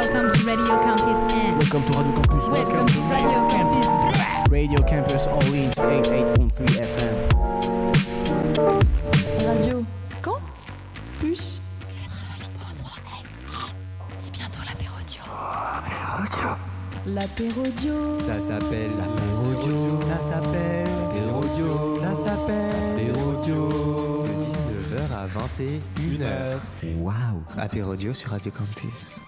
Welcome to Radio Campus and Welcome to Radio Campus. Welcome to Radio Campus. Radio Campus Orleans 88.3 FM. Radio Campus. C'est bientôt l'apérodio. L'apérodio. Ça s'appelle l'apérodio. Ça s'appelle l'apérodio. Ça s'appelle l'apérodio. De 19h à 21h. Waouh Apérodio sur Radio Campus.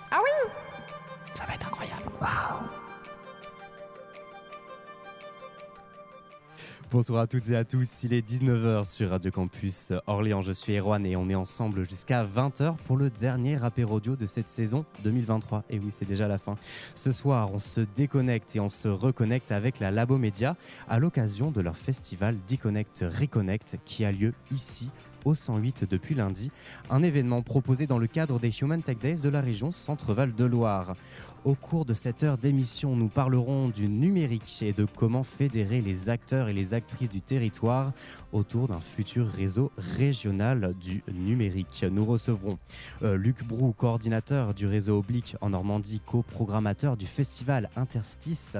Bonsoir à toutes et à tous, il est 19h sur Radio Campus Orléans, je suis Erwan et on est ensemble jusqu'à 20h pour le dernier apérodio de cette saison 2023. Et oui, c'est déjà la fin. Ce soir, on se déconnecte et on se reconnecte avec la Labo Média à l'occasion de leur festival Deconnect Reconnect qui a lieu ici au 108 depuis lundi, un événement proposé dans le cadre des Human Tech Days de la région Centre-Val de Loire. Au cours de cette heure d'émission, nous parlerons du numérique et de comment fédérer les acteurs et les actrices du territoire autour d'un futur réseau régional du numérique. Nous recevrons euh, Luc Brou, coordinateur du réseau Oblique en Normandie, coprogrammateur du festival Interstice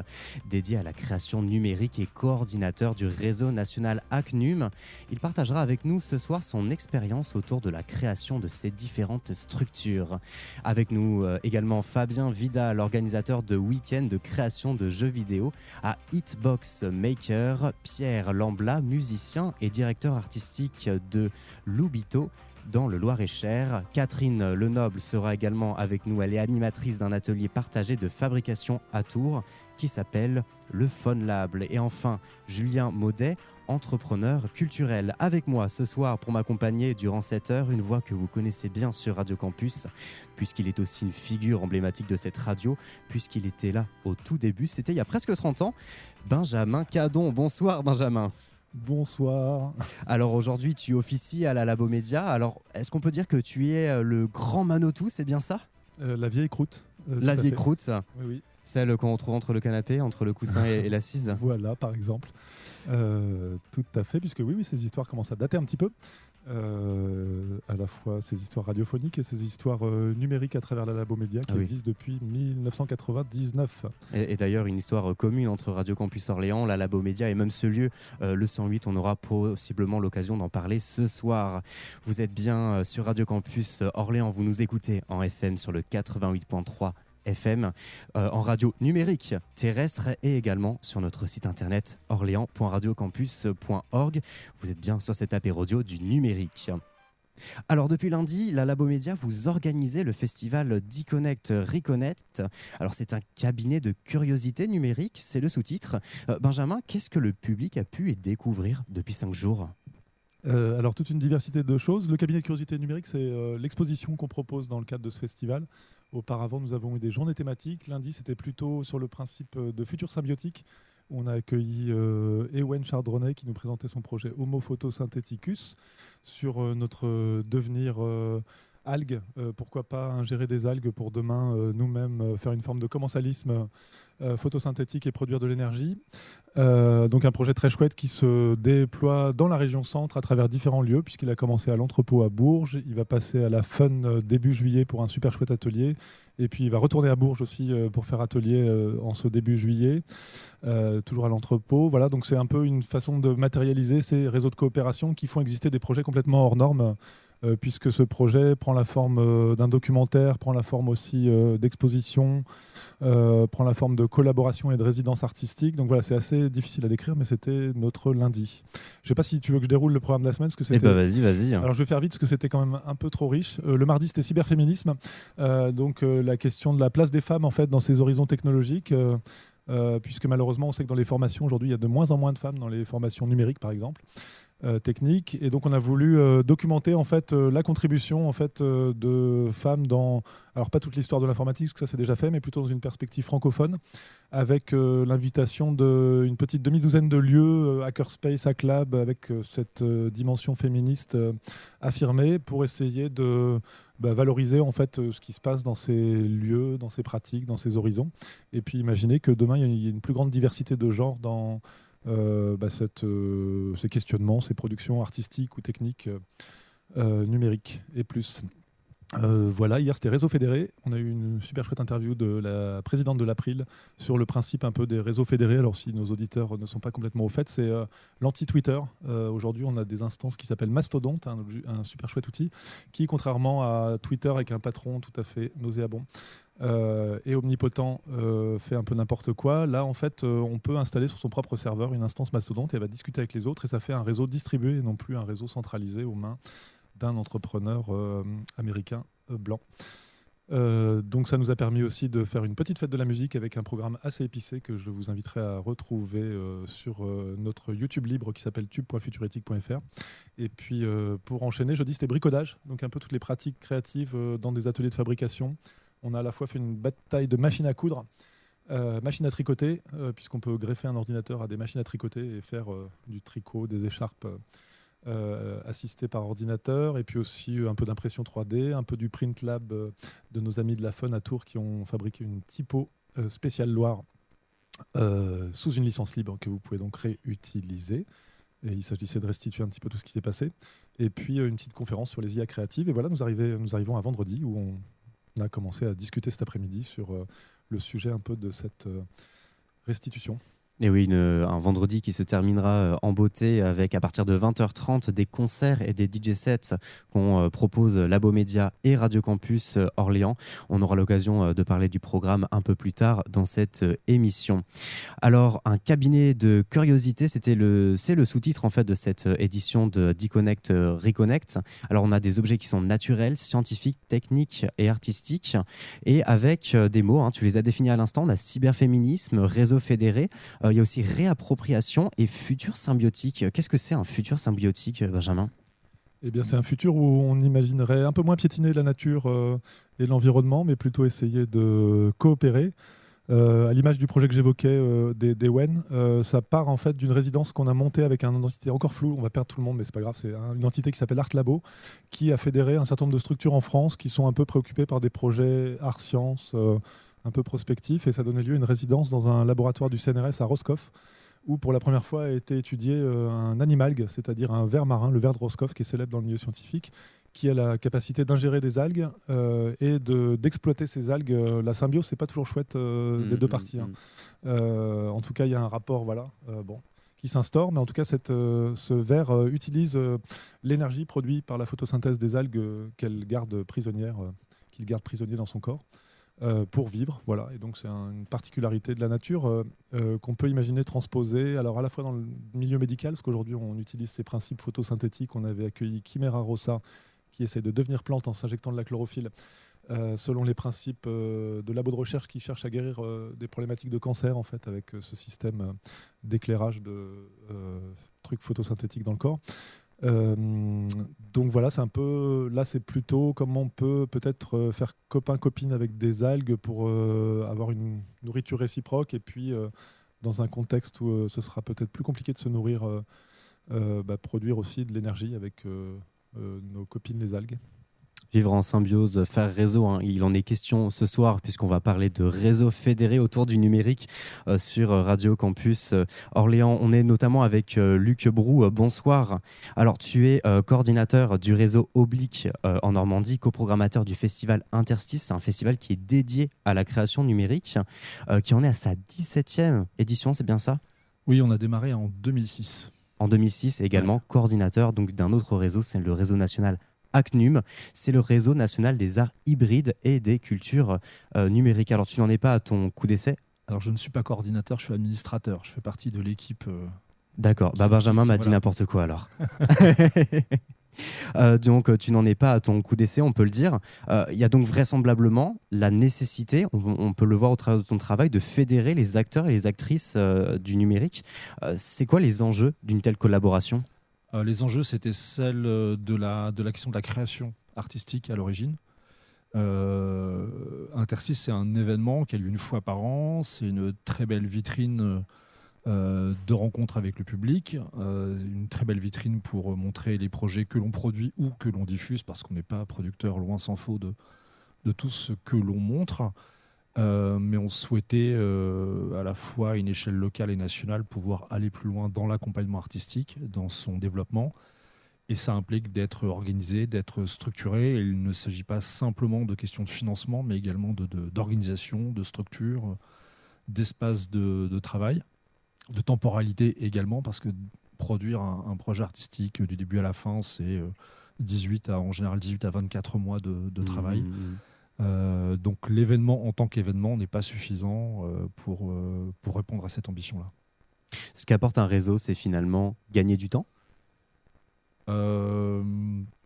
dédié à la création numérique et coordinateur du réseau national ACNUM. Il partagera avec nous ce soir son expérience autour de la création de ces différentes structures. Avec nous euh, également Fabien Vida, l'organisateur de week-end de création de jeux vidéo à Hitbox Maker, Pierre Lambla, musicien et directeur artistique de Lubito dans le Loir-et-Cher. Catherine Lenoble sera également avec nous. Elle est animatrice d'un atelier partagé de fabrication à Tours qui s'appelle le Fun Lab. Et enfin, Julien Maudet, entrepreneur culturel. Avec moi ce soir pour m'accompagner durant cette heure, une voix que vous connaissez bien sur Radio Campus, puisqu'il est aussi une figure emblématique de cette radio, puisqu'il était là au tout début, c'était il y a presque 30 ans, Benjamin Cadon. Bonsoir Benjamin. Bonsoir. Alors aujourd'hui, tu officies à la Labo Média. Alors, est-ce qu'on peut dire que tu es euh, le grand Manotou, c'est bien ça? Euh, la vieille croûte. euh, La vieille croûte, Oui, oui. celle qu'on trouve entre le canapé, entre le coussin et, et l'assise. Voilà, par exemple. Euh, tout à fait, puisque oui, oui, ces histoires commencent à dater un petit peu. Euh, à la fois ces histoires radiophoniques et ces histoires euh, numériques à travers la Labo Média qui Ah oui. existent depuis 1999. Et, et d'ailleurs, une histoire euh, commune entre Radio Campus Orléans, la Labo Média et même ce lieu, euh, le 108. On aura possiblement l'occasion d'en parler ce soir. Vous êtes bien sur Radio Campus Orléans. Vous nous écoutez en FM sur le 88.3 FM, euh, en radio numérique terrestre et également sur notre site internet orléans.radiocampus.org. Vous êtes bien sur cet apérodio du numérique. Alors depuis lundi, la Labo Média, vous organisez le festival Deconnect Reconnect. Alors c'est un cabinet de curiosité numérique, c'est le sous-titre. Euh, Benjamin, qu'est-ce que le public a pu y découvrir depuis cinq jours? Euh, alors, toute une diversité de choses. Le cabinet de curiosité numérique, c'est l'exposition qu'on propose dans le cadre de ce festival. Auparavant, nous avons eu des journées thématiques. Lundi, c'était plutôt sur le principe euh, de futur symbiotique. On a accueilli euh, Ewen Chardronnet qui nous présentait son projet Homo Photosyntheticus sur euh, notre devenir algues. Euh, pourquoi pas ingérer des algues pour demain euh, nous-mêmes euh, faire une forme de commensalisme photosynthétique et produire de l'énergie. Donc un projet très chouette qui se déploie dans la région centre à travers différents lieux, puisqu'il a commencé à l'entrepôt à Bourges, il va passer à la Fun début juillet pour un super chouette atelier, et puis il va retourner à Bourges aussi pour faire atelier en ce début juillet, toujours à l'entrepôt. Voilà, donc c'est un peu une façon de matérialiser ces réseaux de coopération qui font exister des projets complètement hors normes. Euh, puisque ce projet prend la forme euh, d'un documentaire, prend la forme aussi euh, d'exposition, prend la forme de collaboration et de résidence artistique. Donc voilà, c'est assez difficile à décrire, mais c'était notre lundi. Je sais pas si tu veux que je déroule le programme de la semaine, parce que Eh c'était. ben vas-y, vas-y. Alors je vais faire vite parce que c'était quand même un peu trop riche. Le mardi c'était cyberféminisme, donc la question de la place des femmes en fait dans ces horizons technologiques, euh, puisque malheureusement on sait que dans les formations aujourd'hui il y a de moins en moins de femmes dans les formations numériques par exemple. Euh, techniques et donc on a voulu euh, documenter en fait euh, la contribution en fait de femmes dans alors pas toute l'histoire de l'informatique parce que ça c'est déjà fait mais plutôt dans une perspective francophone avec l'invitation d'une petite demi-douzaine de lieux, Hackerspace, Hacklab, avec cette dimension féministe affirmée pour essayer de bah, valoriser en fait ce qui se passe dans ces lieux, dans ces pratiques, dans ces horizons. Et puis imaginer que demain, il y a- une plus grande diversité de genres dans bah, cette, euh, ces questionnements, ces productions artistiques ou techniques euh, euh, numériques et plus. Euh, voilà, hier c'était Réseau Fédéré. On a eu une super chouette interview de la présidente de l'April sur le principe un peu des réseaux fédérés. Alors, si nos auditeurs ne sont pas complètement au fait, c'est euh, l'anti-Twitter. Euh, Aujourd'hui, on a des instances qui s'appellent Mastodonte, un, super chouette outil, qui, contrairement à Twitter avec un patron tout à fait nauséabond et omnipotent, fait un peu n'importe quoi. Là, en fait, on peut installer sur son propre serveur une instance Mastodonte et elle va discuter avec les autres et ça fait un réseau distribué et non plus un réseau centralisé aux mains d'un entrepreneur euh, américain euh, blanc. Euh, donc ça nous a permis aussi de faire une petite fête de la musique avec un programme assez épicé que je vous inviterai à retrouver sur notre YouTube libre qui s'appelle tube.futurétique.fr. Et puis pour enchaîner, jeudi c'était bricolage, donc un peu toutes les pratiques créatives dans des ateliers de fabrication. On a à la fois fait une bataille de machines à coudre, machines à tricoter, puisqu'on peut greffer un ordinateur à des machines à tricoter et faire du tricot, des écharpes euh, assisté par ordinateur, et puis aussi euh, un peu d'impression 3D, un peu du print lab euh, de nos amis de la Fun à Tours qui ont fabriqué une typo spéciale Loire sous une licence libre que vous pouvez donc réutiliser. Et il s'agissait de restituer un petit peu tout ce qui s'est passé. Et puis une petite conférence sur les IA créatives. Et voilà, nous, arrivons à vendredi où on a commencé à discuter cet après-midi sur le sujet un peu de cette restitution. Et oui, un vendredi qui se terminera euh, en beauté avec à partir de 20h30 des concerts et des DJ sets qu'on euh, propose Labo Média et Radio Campus euh, Orléans. On aura l'occasion de parler du programme un peu plus tard dans cette émission. Alors, un cabinet de curiosité, c'était le, c'est le sous-titre en fait de cette édition de D-Connect euh, Reconnect. Alors, on a des objets qui sont naturels, scientifiques, techniques et artistiques, et avec des mots. hein, tu les as définis à l'instant. On a cyberféminisme, réseau fédéré. Il y a aussi réappropriation et futur symbiotique. Qu'est-ce que c'est un futur symbiotique, euh, Benjamin? Eh bien, c'est un futur où on imaginerait un peu moins piétiner la nature euh, et l'environnement, mais plutôt essayer de coopérer. Euh, à l'image du projet que j'évoquais euh, des, des WEN, ça part en fait d'une résidence qu'on a montée avec une entité encore floue. On va perdre tout le monde, mais c'est pas grave. C'est un- une entité qui s'appelle Art Labo, qui a fédéré un certain nombre de structures en France qui sont un peu préoccupées par des projets art sciences euh, un peu prospectifs, et ça donnait lieu à une résidence dans un laboratoire du CNRS à Roscoff où pour la première fois a été étudié euh, un animalgue, c'est-à-dire un ver marin, le ver de Roscoff, qui est célèbre dans le milieu scientifique, qui a la capacité d'ingérer des algues euh, et de- d'exploiter ces algues. Euh, La symbiose, c'est pas toujours chouette euh, des deux parties. hein. Euh, en tout cas, il y a un rapport, voilà, bon, qui s'instaure, mais en tout cas, cette, ce ver euh, utilise l'énergie produite par la photosynthèse des algues qu'elle garde prisonnière, qu'il garde prisonnier dans son corps. Euh, pour vivre, voilà. Et donc c'est un- une particularité de la nature euh, euh, qu'on peut imaginer transposer, alors à la fois dans le milieu médical, parce qu'aujourd'hui on utilise ces principes photosynthétiques. On avait accueilli Chimera rossa, qui essaie de devenir plante en s'injectant de la chlorophylle, selon les principes de labos de recherche qui cherchent à guérir des problématiques de cancer, en fait, avec ce système d'éclairage de trucs photosynthétiques dans le corps. Euh, donc voilà, c'est un peu. Là, c'est plutôt comment on peut peut-être euh, faire copain-copine avec des algues pour euh, avoir une nourriture réciproque et puis dans un contexte où ce sera peut-être plus compliqué de se nourrir, bah, produire aussi de l'énergie avec nos copines les algues. Vivre en symbiose, faire réseau, hein. il en est question ce soir puisqu'on va parler de réseau fédéré autour du numérique euh, sur Radio Campus euh, Orléans. On est notamment avec euh, Luc Brou. Euh, bonsoir. Alors tu es euh, coordinateur du réseau Oblique euh, en Normandie, coprogrammateur du festival Interstice, c'est un festival qui est dédié à la création numérique, euh, qui en est à sa 17e édition, c'est bien ça? Oui, on a démarré en 2006. en 2006 et également coordinateur donc d'un autre réseau, c'est le réseau national ACNUM, c'est le réseau national des arts hybrides et des cultures euh, numériques. Alors tu n'en es pas à ton coup d'essai? Alors, je ne suis pas coordinateur, je suis administrateur. Je fais partie de l'équipe. euh, D'accord, bah Benjamin m'a dit voilà. n'importe quoi alors. Euh, donc tu n'en es pas à ton coup d'essai, on peut le dire. Euh, Il y a donc vraisemblablement la nécessité, on, on peut le voir au travers de ton travail, de fédérer les acteurs et les actrices euh, du numérique. C'est quoi les enjeux d'une telle collaboration? Euh, les enjeux, c'était celle euh, de la, de la question de la création artistique à l'origine. Euh, Interstice, c'est un événement qui a lieu une fois par an. C'est une très belle vitrine euh, de rencontre avec le public, une très belle vitrine pour montrer les projets que l'on produit ou que l'on diffuse, parce qu'on n'est pas producteur, loin s'en faut, de tout ce que l'on montre. Euh, mais on souhaitait euh, à la fois à une échelle locale et nationale pouvoir aller plus loin dans l'accompagnement artistique, dans son développement. Et ça implique d'être organisé, d'être structuré. Et il ne s'agit pas simplement de questions de financement, mais également de- de- d'organisation, de, structure, d'espace de, de travail, de temporalité également, parce que produire un, un projet artistique du début à la fin, c'est euh, 18 à, en général 18 à 24 mois de, de travail. Mmh. Euh, donc l'événement en tant qu'événement n'est pas suffisant euh, pour, euh, pour répondre à cette ambition-là. Ce qu'apporte un réseau, c'est finalement gagner du temps?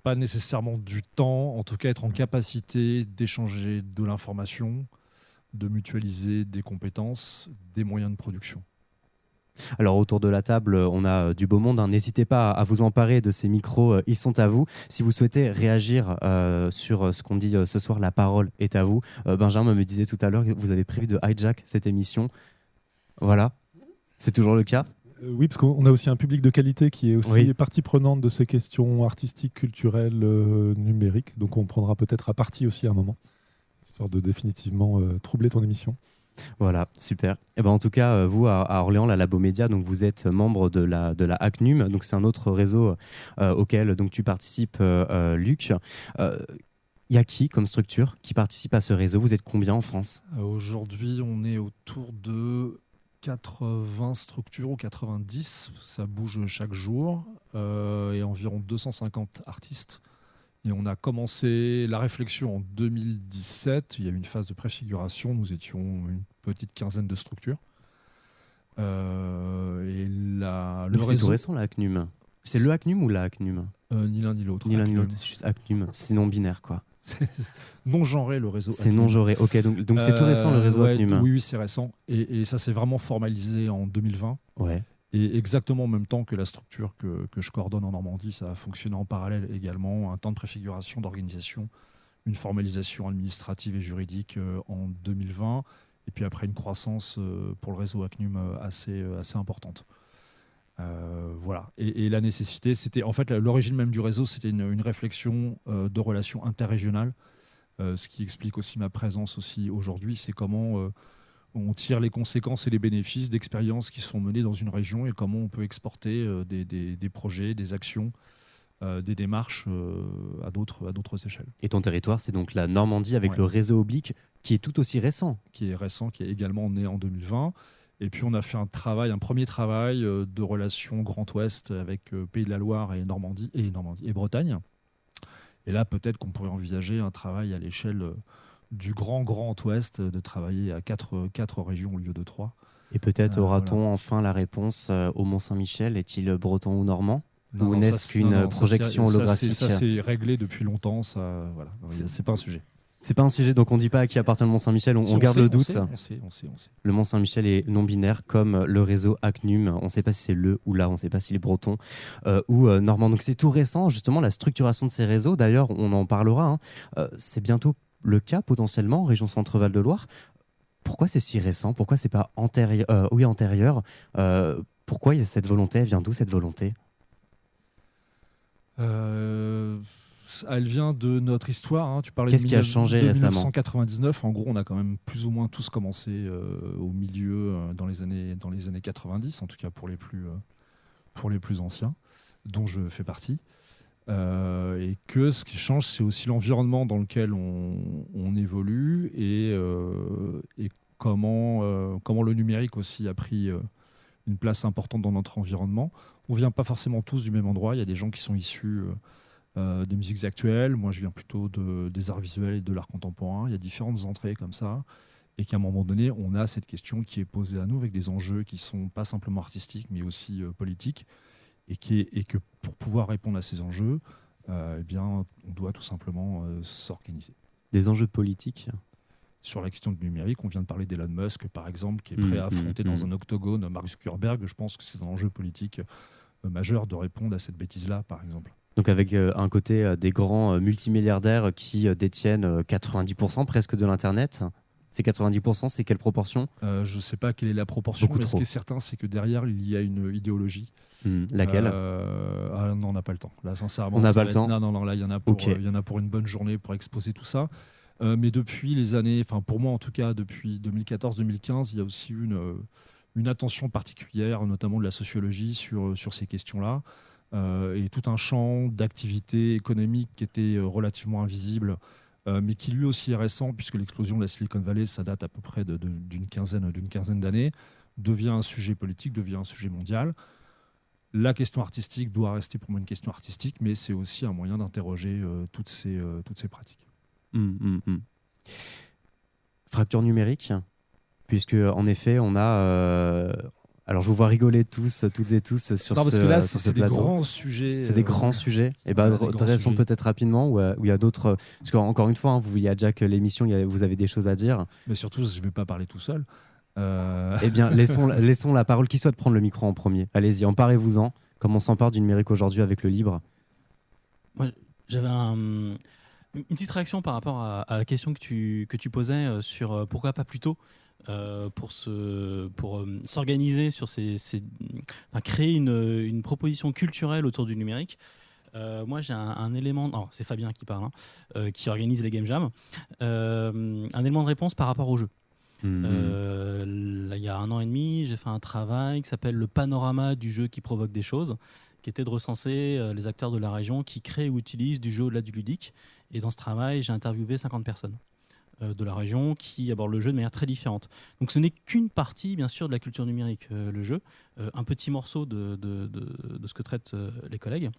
Pas nécessairement du temps, en tout cas être en capacité d'échanger de l'information, de mutualiser des compétences, des moyens de production. Alors autour de la table, euh, on a euh, du beau monde. hein. N'hésitez pas à vous emparer de ces micros. euh, Ils sont à vous. Si vous souhaitez réagir euh, sur ce qu'on dit ce soir, la parole est à vous. Euh, Benjamin me disait tout à l'heure que vous avez prévu de hijack cette émission. Voilà. C'est toujours le cas? Euh, oui, parce qu'on a aussi un public de qualité qui est aussi Oui. partie prenante de ces questions artistiques, culturelles, numériques. Donc on prendra peut-être à partie aussi à un moment, histoire de définitivement troubler ton émission. Voilà, super. Et ben en tout cas, euh, vous à, Orléans, la Labo Média, vous êtes membre de la de ACNUM, donc c'est un autre réseau euh, auquel donc tu participes, euh, Luc. Il y a qui comme structure qui participe à ce réseau? Vous êtes combien en France? Aujourd'hui, on est autour de 80 structures ou 90, ça bouge chaque jour, et environ 250 artistes. Et on a commencé la réflexion en 2017, il y a eu une phase de préfiguration, nous étions une petite quinzaine de structures. Euh, et la, le c'est tout récent la ACNUM. C'est le ACNUM ou la ACNUM euh, ni l'un ni l'autre. Ni l'un ni Acnum. l'autre, c'est juste ACNUM. C'est non binaire quoi. Non genré le réseau. C'est non genré. Ok, donc donc c'est tout récent le Euh, réseau ouais, ACNUM. Oui, oui, c'est récent. Et, et ça s'est vraiment formalisé en 2020. Ouais. Et exactement en même temps que la structure que, je coordonne en Normandie, ça a fonctionné en parallèle également. Un temps de préfiguration, d'organisation, une formalisation administrative et juridique euh, en 2020. Et puis après, une croissance euh, pour le réseau ACNUM euh, assez, assez importante. Voilà. Et, la nécessité, c'était en fait l'origine même du réseau, c'était une, réflexion de relations interrégionales. Ce qui explique aussi ma présence aussi aujourd'hui, c'est comment on tire les conséquences et les bénéfices d'expériences qui sont menées dans une région et comment on peut exporter euh, des, des- des projets, des actions, euh, des démarches euh, à d'autres échelles. Et ton territoire, c'est donc la Normandie avec Ouais. le réseau oblique qui est tout aussi récent. qui est récent, qui est également né en 2020. Et puis on a fait un travail, un premier travail de relations Grand Ouest avec Pays de la Loire et Normandie et Normandie et Bretagne. Et là, peut-être qu'on pourrait envisager un travail à l'échelle du grand Grand Ouest, euh, de travailler à quatre, quatre régions au lieu de trois. Et peut-être Euh, aura-t-on enfin la réponse euh, au Mont-Saint-Michel? Est-il breton ou normand? Non, Ou n'est-ce qu'une projection holographique? Ça, c'est réglé depuis longtemps. Ça, voilà. C'est- pas un sujet. C'est pas un sujet, donc on dit pas à qui appartient le Mont-Saint-Michel, on, Si on garde sait, le doute. sait, On sait, on sait, on sait. Le Mont-Saint-Michel est non-binaire comme le réseau ACNUM. On ne sait pas si c'est le ou là, on ne sait pas s'il est breton euh, ou euh, normand. Donc c'est tout récent, justement, la structuration de ces réseaux. D'ailleurs, on en parlera. hein. Euh, c'est bientôt le cas potentiellement en région Centre-Val de Loire. Pourquoi c'est si récent? Pourquoi c'est pas antérieur euh, Oui, antérieur? Euh, pourquoi il y a cette volonté? Elle vient d'où cette volonté? Euh, elle vient de notre histoire. hein. Tu parlais Qu'est-ce de qui a 19- changé de récemment? 1999. En gros, on a quand même plus ou moins tous commencé au milieu dans les années dans les années 90, en tout cas pour les plus pour les plus anciens, dont je fais partie. Euh, et que ce qui change, c'est aussi l'environnement dans lequel on, évolue et, euh, euh, comment le numérique aussi a pris une place importante dans notre environnement. On vient pas forcément tous du même endroit. Il y a des gens qui sont issus des musiques actuelles. Moi, je viens plutôt de, des arts visuels et de l'art contemporain. Il y a différentes entrées comme ça. Et qu'à un moment donné, on a cette question qui est posée à nous avec des enjeux qui sont pas simplement artistiques, mais aussi politiques. Et, qui est- et que pour pouvoir répondre à ces enjeux, euh, eh bien, on doit tout simplement euh, s'organiser. Des enjeux politiques Sur la question du numérique, on vient de parler d'Elon Musk, par exemple, qui est Mm, prêt à affronter mm, dans un octogone Mark Zuckerberg. Je pense que c'est un enjeu politique euh, majeur de répondre à cette bêtise-là, par exemple. Donc avec euh, un côté euh, des grands multimilliardaires qui détiennent euh, 90% presque de l'Internet. Ces 90%, c'est quelle proportion? Euh, je ne sais pas quelle est la proportion, Beaucoup mais ce qui est certain, c'est que derrière, il y a une idéologie. Hmm, Laquelle? Euh, ah, Non, on n'a pas le temps. Là, sincèrement, On n'a pas le être- temps Non, non, non, là, il y en a pour, euh, y en a pour une bonne journée pour exposer tout ça. Euh, mais depuis les années, enfin pour moi en tout cas, depuis 2014-2015, il y a aussi une, une attention particulière, notamment de la sociologie, sur, sur ces questions-là. et tout un champ d'activité économique qui était relativement invisible, euh, mais qui lui aussi est récent, puisque l'explosion de la Silicon Valley, ça date à peu près d'une quinzaine d'années, devient un sujet politique, devient un sujet mondial. La question artistique doit rester pour moi une question artistique, mais c'est aussi un moyen d'interroger euh, toutes, ces, euh, toutes ces pratiques. Hum, hum, hum. Fracture numérique, puisque en effet, on a. Alors, je vous vois rigoler tous, toutes et tous sur non, parce ce, que là, sur c'est ce c'est des grands sujets. C'est des euh, grands sujets. Et ben, des grands dressons peut-être rapidement où, euh, où il y a d'autres. Parce qu'encore une fois, hein, vous, il y a déjà que l'émission, vous avez des choses à dire. Mais surtout, je ne vais pas parler tout seul. Euh, Eh bien, laissons, laissons la parole. Qui souhaite prendre le micro en premier? Allez-y, emparez-vous-en. Comme on s'empare du numérique aujourd'hui avec le libre. J'avais un- une petite réaction par rapport à, à la question que tu, que tu posais sur pourquoi pas plus tôt? Euh, pour se- pour euh, s'organiser sur ces, ces- enfin, créer une, une proposition culturelle autour du numérique. Euh, moi, j'ai un, un élément. alors, c'est Fabien qui parle, hein, qui organise les Game Jam. Euh, un élément de réponse par rapport au jeu. Là, il y a un an et demi, j'ai fait un travail qui s'appelle le panorama du jeu qui provoque des choses, qui était de recenser euh, les acteurs de la région qui créent ou utilisent du jeu au-delà du ludique. Et dans ce travail, j'ai interviewé 50 personnes de la région qui abordent le jeu de manière très différente. Donc ce n'est qu'une partie, bien sûr, de la culture numérique, euh, le jeu, Euh, un petit morceau de, ce que traitent euh, les collègues.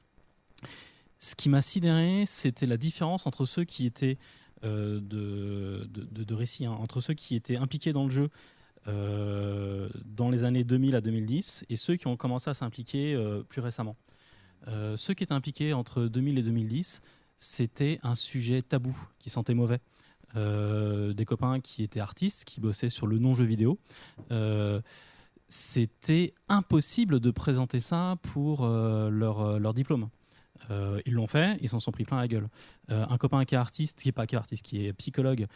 Ce qui m'a sidéré, c'était la différence entre ceux qui étaient euh, de, de, récits, hein, entre ceux qui étaient impliqués dans le jeu euh, dans les années 2000 à 2010 et ceux qui ont commencé à s'impliquer euh, plus récemment. Euh, ceux qui étaient impliqués entre 2000 et 2010, c'était un sujet tabou qui sentait mauvais. Euh, des copains qui étaient artistes, qui bossaient sur le non-jeu vidéo. Euh, c'était impossible de présenter ça pour euh, leur, diplôme. Ils l'ont fait, ils s'en sont pris plein la gueule. Un copain qui est artiste, qui est pas qui est artiste, qui est psychologue,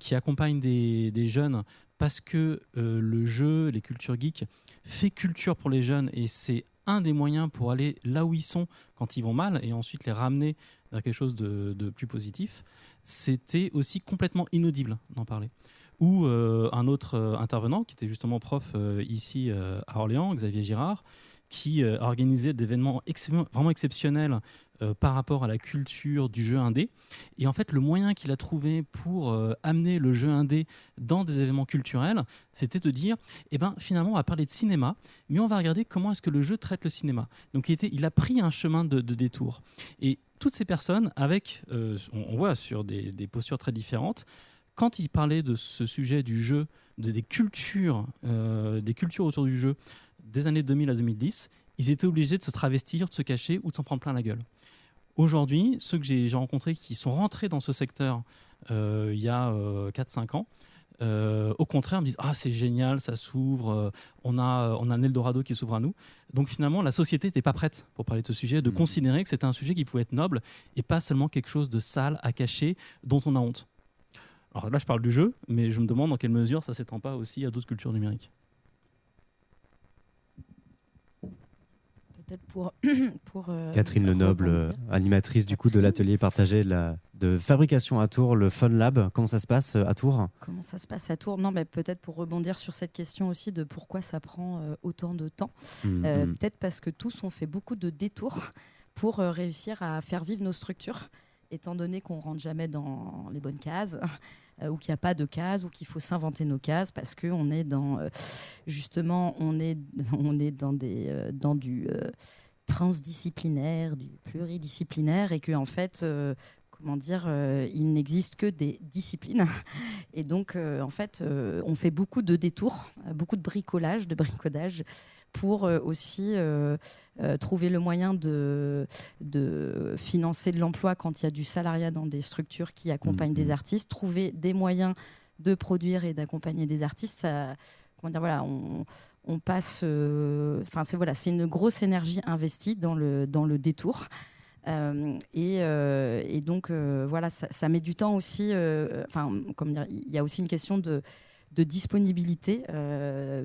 qui accompagne des, jeunes parce que le jeu, les cultures geeks, fait culture pour les jeunes et c'est un des moyens pour aller là où ils sont quand ils vont mal et ensuite les ramener vers quelque chose de plus positif. C'était aussi complètement inaudible d'en parler. Ou euh, un autre euh, intervenant qui était justement prof euh, ici à Orléans, Xavier Girard, qui a organisé d'événements ex- vraiment exceptionnels par rapport à la culture du jeu indé. Et en fait, le moyen qu'il a trouvé pour amener le jeu indé dans des événements culturels, c'était de dire, eh ben, finalement, on va parler de cinéma, mais on va regarder comment est-ce que le jeu traite le cinéma. Donc, il, il a pris un chemin de, de détour. Et toutes ces personnes, avec, euh, on, voit sur des, postures très différentes, quand il parlait de ce sujet du jeu, de, des cultures, euh, des cultures autour du jeu, des années 2000 à 2010, ils étaient obligés de se travestir, de se cacher ou de s'en prendre plein la gueule. Aujourd'hui, ceux que j'ai j'ai rencontrés qui sont rentrés dans ce secteur euh, il y a 4-5 ans, euh, au contraire, me disent Ah, c'est génial, ça s'ouvre, euh, on, a, on a un Eldorado qui s'ouvre à nous. Donc finalement, la société n'était pas prête pour parler de ce sujet, de Mhm. considérer que c'était un sujet qui pouvait être noble et pas seulement quelque chose de sale, à cacher, dont on a honte. Alors là, je parle du jeu, mais je me demande dans quelle mesure ça s'étend pas aussi à d'autres cultures numériques. Peut-être pour. pour euh, Catherine Lenoble, euh, animatrice du coup de l'atelier partagé de, la- de fabrication à Tours, le Fun Lab. Comment ça se passe euh, à Tours Comment ça se passe à Tours? Non, mais peut-être pour rebondir sur cette question aussi de pourquoi ça prend euh, autant de temps. Hum, Euh, hum. Peut-être parce que tous ont fait beaucoup de détours pour réussir à faire vivre nos structures, étant donné qu'on rentre jamais dans les bonnes cases. euh, ou qu'il n'y a pas de cases, ou qu'il faut s'inventer nos cases parce que on est dans euh, justement on est on est dans des dans du transdisciplinaire, du pluridisciplinaire, et que en fait euh, comment dire, euh, il n'existe que des disciplines. Et donc, euh, en fait, euh, on fait beaucoup de détours, beaucoup de bricolage, de bricodage, pour aussi trouver le moyen de, de financer de l'emploi quand il y a du salariat dans des structures qui accompagnent Mhm. des artistes, trouver des moyens de produire et d'accompagner des artistes. Ça, comment dire, voilà, on, on passe. Enfin, c'est voilà, c'est une grosse énergie investie dans le dans le détour. Euh, et, euh, et donc, euh, voilà, ça, met du temps aussi. Enfin, dire, il y a aussi une question de, disponibilité,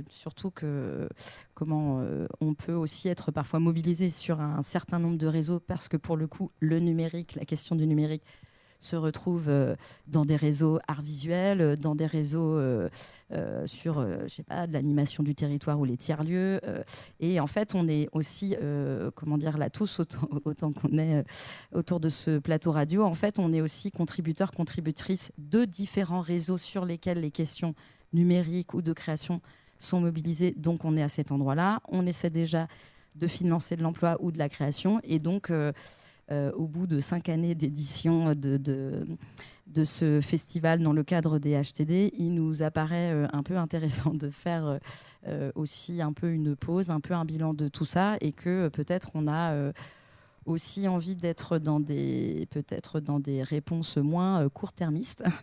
surtout que comment on peut aussi être parfois mobilisé sur un certain nombre de réseaux parce que pour le coup, le numérique, la question du numérique se retrouvent euh, dans des réseaux arts visuels, euh, dans des réseaux euh, sur, je sais pas, de l'animation du territoire ou les tiers-lieux. et en fait, on est aussi, comment dire, là tous, autant, qu'on est autour de ce plateau radio, en fait, on est aussi contributeurs, contributrices de différents réseaux sur lesquels les questions numériques ou de création sont mobilisées. Donc, on est à cet endroit-là. On essaie déjà de financer de l'emploi ou de la création. Et donc, au bout de cinq années d'édition de, ce festival dans le cadre des HTD, il nous apparaît euh, un peu intéressant de faire euh, euh, aussi un peu une pause, un peu un bilan de tout ça, et que euh, peut-être on a euh, aussi envie d'être dans des peut-être dans des réponses moins euh, court-termistes.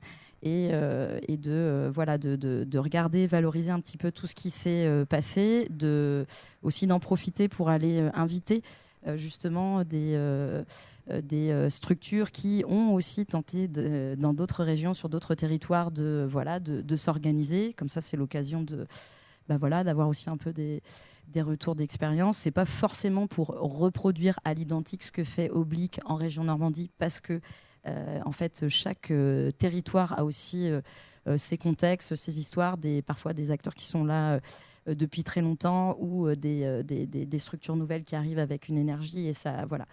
Et, euh, de, euh, voilà, de, de- de regarder, valoriser un petit peu tout ce qui s'est euh, passé, de, aussi d'en profiter pour aller euh, inviter euh, justement des, euh, euh, des euh, structures qui ont aussi tenté dans d'autres régions, sur d'autres territoires, de, voilà, de, s'organiser. Comme ça, c'est l'occasion de, bah voilà, d'avoir aussi un peu des, des retours d'expérience. C'est pas forcément pour reproduire à l'identique ce que fait Oblique en région Normandie, parce que euh, en fait, chaque euh, territoire a aussi euh, euh, ses contextes, ses histoires, des, parfois des acteurs qui sont là euh, euh, depuis très longtemps ou euh, des, euh, des, structures nouvelles qui arrivent avec une énergie et ça, voilà.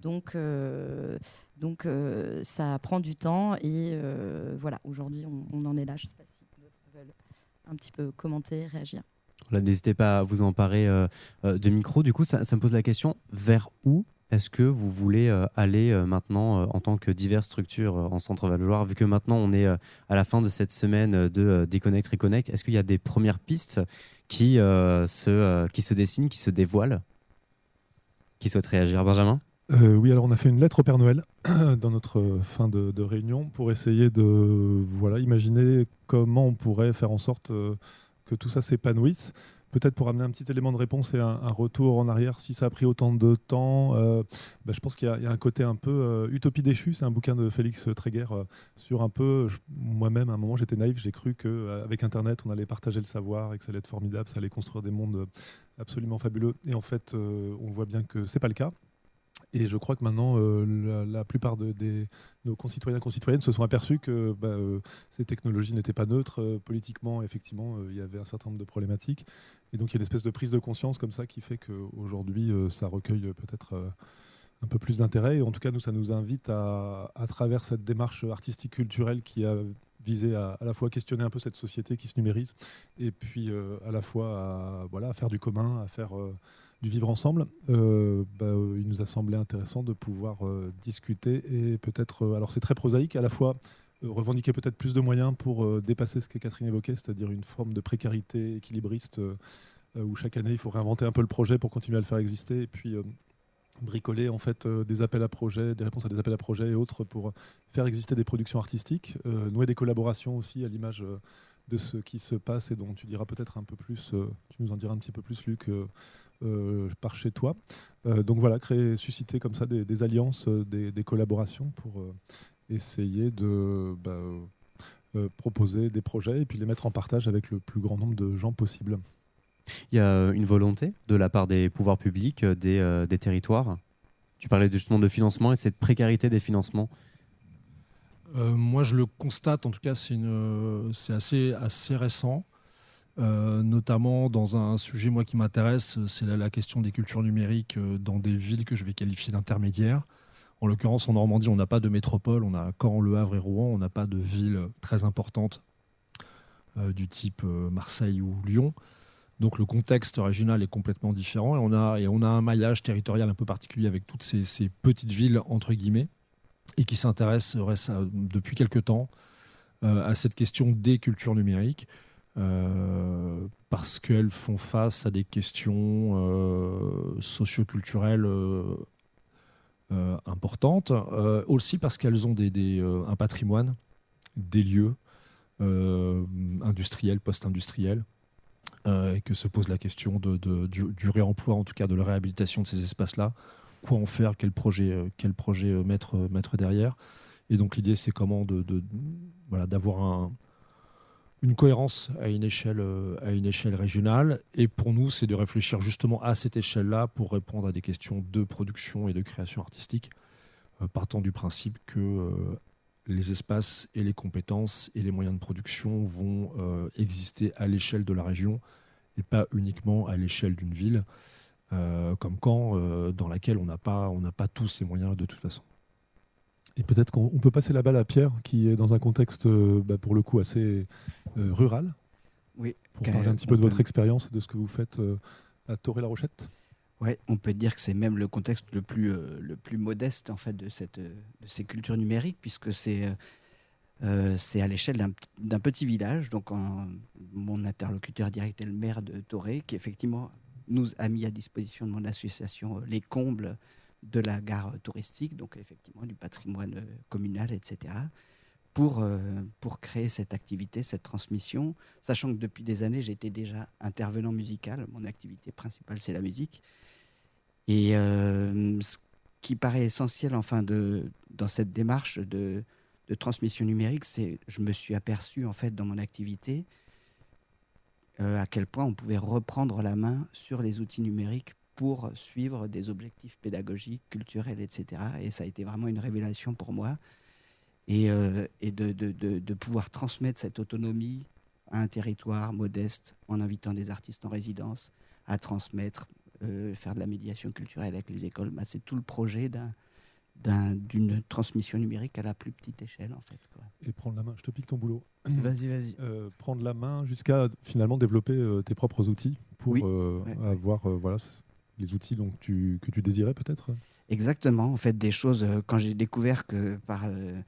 Donc, euh, donc euh, ça prend du temps et euh, voilà. Aujourd'hui, on, en est là. Je ne sais pas si d'autres veulent un petit peu commenter, réagir. N'hésitez pas à vous emparer euh, euh, de micro. Du coup, ça, me pose la question vers où est-ce que vous voulez euh, aller euh, maintenant euh, en tant que diverses structures euh, en Centre Val-de-Loire Vu que maintenant on est euh, à la fin de cette semaine euh, de euh, Déconnect Reconnect, est-ce qu'il y a des premières pistes qui, euh, se, euh, qui se dessinent, qui se dévoilent Qui souhaitent réagir Benjamin? Euh, oui, alors on a fait une lettre au Père Noël dans notre fin de, de réunion pour essayer de voilà, imaginer comment on pourrait faire en sorte que tout ça s'épanouisse. Peut-être pour amener un petit élément de réponse et un, retour en arrière, si ça a pris autant de temps, euh, bah, je pense qu'il y, a- un côté un peu euh, utopie déchue. C'est un bouquin de Félix Tréguer euh, sur un peu. Moi-même, à un moment, j'étais naïf. J'ai cru qu'avec Internet, on allait partager le savoir et que ça allait être formidable, ça allait construire des mondes absolument fabuleux. Et en fait, on voit bien que c'est pas le cas. Et je crois que maintenant, euh, la, plupart de nos concitoyens et concitoyennes se sont aperçus que bah, euh, ces technologies n'étaient pas neutres. euh, politiquement, effectivement, il y avait un certain nombre de problématiques. Et donc, il y a une espèce de prise de conscience comme ça qui fait qu'aujourd'hui, ça recueille peut-être un peu plus d'intérêt. Et en tout cas, nous, ça nous invite à, à travers cette démarche artistique culturelle qui a visé à, à la fois questionner un peu cette société qui se numérise et puis à la fois à, voilà, à faire du commun, à faire du vivre ensemble, euh, bah, euh, il nous a semblé intéressant de pouvoir euh, discuter et peut-être, alors c'est très prosaïque, à la fois revendiquer peut-être plus de moyens pour dépasser ce que Catherine évoquait, c'est-à-dire une forme de précarité équilibriste où chaque année il faut réinventer un peu le projet pour continuer à le faire exister et puis bricoler en fait des appels à projets, des réponses à des appels à projets et autres pour faire exister des productions artistiques, nouer des collaborations aussi à l'image de ce qui se passe et dont tu diras peut-être un peu plus, tu nous en diras un petit peu plus Luc par chez toi. Euh, donc voilà, créer, susciter comme ça des, des alliances, euh, des, des collaborations pour euh, essayer de bah, euh, euh, proposer des projets et puis les mettre en partage avec le plus grand nombre de gens possible. Il y a euh, une volonté de la part des pouvoirs publics, euh, des, euh, des territoires Tu parlais justement de financement et cette précarité des financements. Euh, moi, je le constate, en tout cas, c'est une- c'est assez, assez récent, Euh, notamment dans un sujet moi qui m'intéresse, c'est la, question des cultures numériques euh, dans des villes que je vais qualifier d'intermédiaires. En l'occurrence, en Normandie, on n'a pas de métropole, on a Caen, Le Havre et Rouen, on n'a pas de villes très importantes euh, du type Marseille ou Lyon. Donc le contexte régional est complètement différent et on a, et on a un maillage territorial un peu particulier avec toutes ces, petites villes, entre guillemets, et qui s'intéressent depuis quelque temps à cette question des cultures numériques. Euh, parce qu'elles font face à des questions euh, socioculturelles euh, euh, importantes, aussi parce qu'elles ont un patrimoine, des lieux industriels, post-industriels, et que se pose la question du, réemploi, en tout cas de la réhabilitation de ces espaces-là. Quoi en faire, quel projet, quel projet mettre, derrière? Et donc l'idée, c'est comment d'avoir un- une cohérence à une, échelle, euh, à une échelle régionale. Et pour nous, c'est de réfléchir justement à cette échelle-là pour répondre à des questions de production et de création artistique, euh, partant du principe que euh, les espaces et les compétences et les moyens de production vont exister à l'échelle de la région et pas uniquement à l'échelle d'une ville, comme Caen, dans laquelle on n'a pas, on n'a pas tous ces moyens de toute façon. Et peut-être qu'on on peut passer la balle à Pierre, qui est dans un contexte, euh, bah, pour le coup, assez euh, rural, Oui, pour parler un petit peu de peut- votre expérience et de ce que vous faites euh, à Toré-la-Rochette. Ouais, on peut dire que c'est même le contexte le plus, euh, le plus modeste en fait de, cette, euh, de ces cultures numériques, puisque c'est euh, euh, c'est à l'échelle d'un petit village. Donc, en- mon interlocuteur direct est le maire de Toré, qui effectivement nous a mis à disposition de mon association euh, les combles de la gare touristique, donc effectivement du patrimoine euh, communal, etc. Pour, euh, pour créer cette activité, cette transmission, sachant que depuis des années, j'étais déjà intervenant musical. Mon activité principale, c'est la musique. Et euh, ce qui paraît essentiel, enfin, de, dans cette démarche de, de transmission numérique, c'est je me suis aperçu, en fait, dans mon activité, à quel point on pouvait reprendre la main sur les outils numériques pour suivre des objectifs pédagogiques, culturels, etc. Et ça a été vraiment une révélation pour moi. Et, euh, et de, de- de- de pouvoir transmettre cette autonomie à un territoire modeste en invitant des artistes en résidence à transmettre, euh, faire de la médiation culturelle avec les écoles, bah, c'est tout le projet d'un- d'un- d'une transmission numérique à la plus petite échelle en fait. quoi. Et prendre la main, je te pique ton boulot. Vas-y, vas-y. Euh, prendre la main jusqu'à finalement développer euh, tes propres outils pour Oui, euh, ouais, avoir euh, voilà, les outils donc, que tu désirais peut-être Exactement, en fait, des choses, euh, quand j'ai découvert que euh,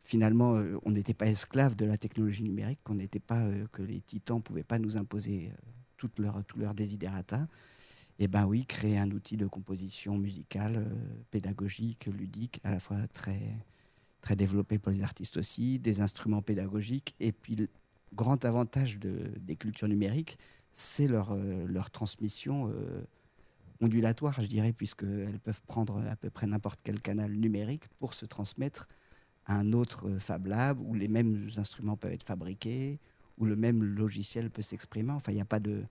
finalement, euh, on n'était pas esclave de la technologie numérique, qu'on n'était pas, que les titans ne pouvaient pas nous imposer euh, toutes leurs tout leur et ben oui, créer un outil de composition musicale, pédagogique, ludique, à la fois très, très développé pour les artistes aussi, des instruments pédagogiques, et puis le grand avantage de- des cultures numériques, c'est leur, leur transmission. Euh, ondulatoire, je dirais, puisqu'elles peuvent prendre à peu près n'importe quel canal numérique pour se transmettre à un autre euh, Fab Lab où les mêmes instruments peuvent être fabriqués, où le même logiciel peut s'exprimer. Enfin, il n'y a pas de.